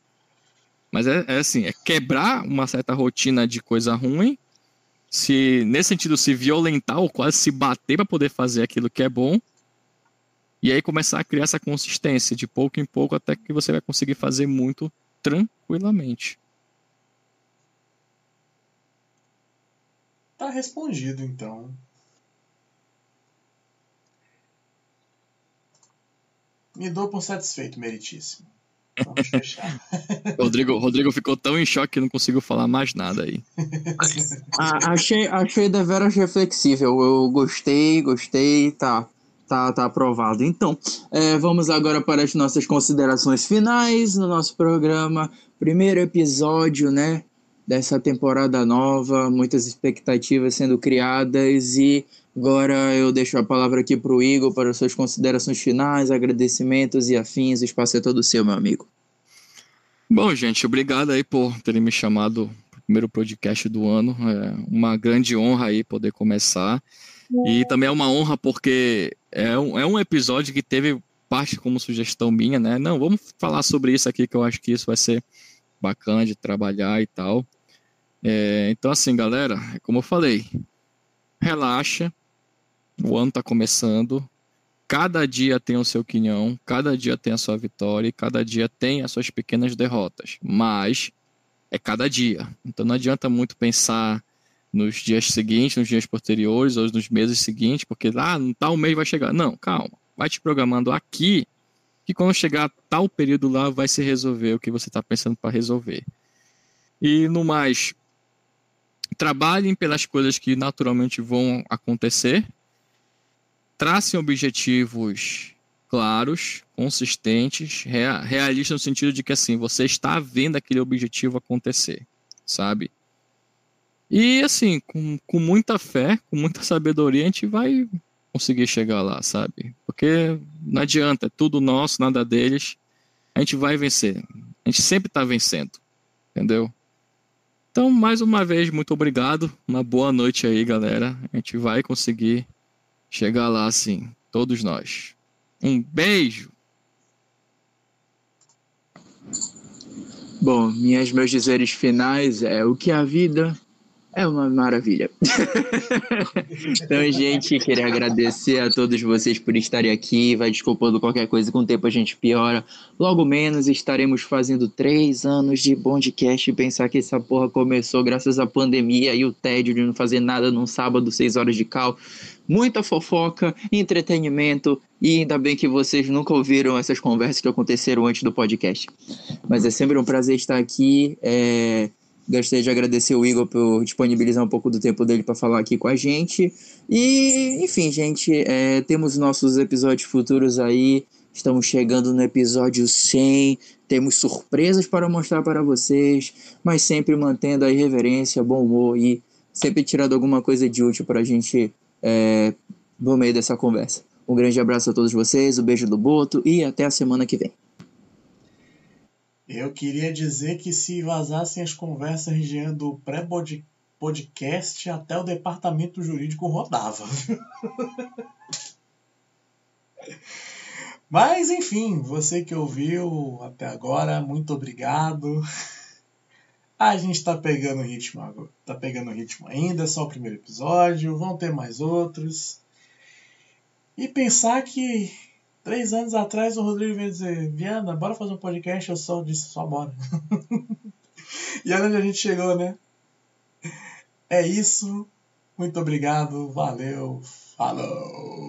Mas é, é assim, é quebrar uma certa rotina de coisa ruim se nesse sentido se violentar ou quase se bater para poder fazer aquilo que é bom. E aí começar a criar essa consistência de pouco em pouco até que você vai conseguir fazer muito tranquilamente. Tá respondido então. Me dou por satisfeito, meritíssimo. Vamos (laughs) fechar. Rodrigo, Rodrigo ficou tão em choque que não conseguiu falar mais nada aí. Ah, achei, achei deveras reflexível. Eu gostei, gostei, tá. Tá, tá aprovado. Então, é, vamos agora para as nossas considerações finais no nosso programa. Primeiro episódio, né? Dessa temporada nova, muitas expectativas sendo criadas e Agora eu deixo a palavra aqui para o Igor para suas considerações finais, agradecimentos e afins. O espaço é todo seu, meu amigo. Bom, gente, obrigado aí por terem me chamado para o primeiro podcast do ano. É uma grande honra aí poder começar. E também é uma honra porque é um, é um episódio que teve parte como sugestão minha, né? Não, vamos falar sobre isso aqui que eu acho que isso vai ser bacana de trabalhar e tal. É, então, assim, galera, como eu falei, relaxa, o ano está começando. Cada dia tem o seu quinhão, cada dia tem a sua vitória e cada dia tem as suas pequenas derrotas. Mas é cada dia. Então não adianta muito pensar nos dias seguintes, nos dias posteriores ou nos meses seguintes, porque lá ah, tal mês vai chegar. Não, calma. Vai te programando aqui que quando chegar tal período lá vai se resolver o que você está pensando para resolver. E no mais, trabalhem pelas coisas que naturalmente vão acontecer tracem objetivos claros, consistentes, realistas no sentido de que assim, você está vendo aquele objetivo acontecer, sabe? E assim, com, com muita fé, com muita sabedoria, a gente vai conseguir chegar lá, sabe? Porque não adianta, é tudo nosso, nada deles. A gente vai vencer. A gente sempre está vencendo, entendeu? Então, mais uma vez, muito obrigado. Uma boa noite aí, galera. A gente vai conseguir chegar lá assim, todos nós. Um beijo. Bom, minhas meus dizeres finais é o que a vida é uma maravilha. então, gente, queria agradecer a todos vocês por estarem aqui. Vai desculpando qualquer coisa, com o tempo a gente piora. Logo menos estaremos fazendo três anos de Bondcast e pensar que essa porra começou graças à pandemia e o tédio de não fazer nada num sábado, seis horas de cal muita fofoca, entretenimento e ainda bem que vocês nunca ouviram essas conversas que aconteceram antes do podcast. Mas é sempre um prazer estar aqui. É... Gostaria de agradecer o Igor por disponibilizar um pouco do tempo dele para falar aqui com a gente. E, enfim, gente, é, temos nossos episódios futuros aí. Estamos chegando no episódio 100. Temos surpresas para mostrar para vocês, mas sempre mantendo a irreverência, bom humor e sempre tirando alguma coisa de útil para a gente é, no meio dessa conversa. Um grande abraço a todos vocês, um beijo do Boto e até a semana que vem. Eu queria dizer que se vazassem as conversas do pré-podcast, até o departamento jurídico rodava. Mas enfim, você que ouviu até agora, muito obrigado. A gente tá pegando ritmo agora. Tá pegando ritmo ainda, é só o primeiro episódio, vão ter mais outros. E pensar que Três anos atrás o Rodrigo veio dizer, Viana, bora fazer um podcast, eu só disse, só bora. (laughs) e olha onde a gente chegou, né? É isso. Muito obrigado, valeu, falou!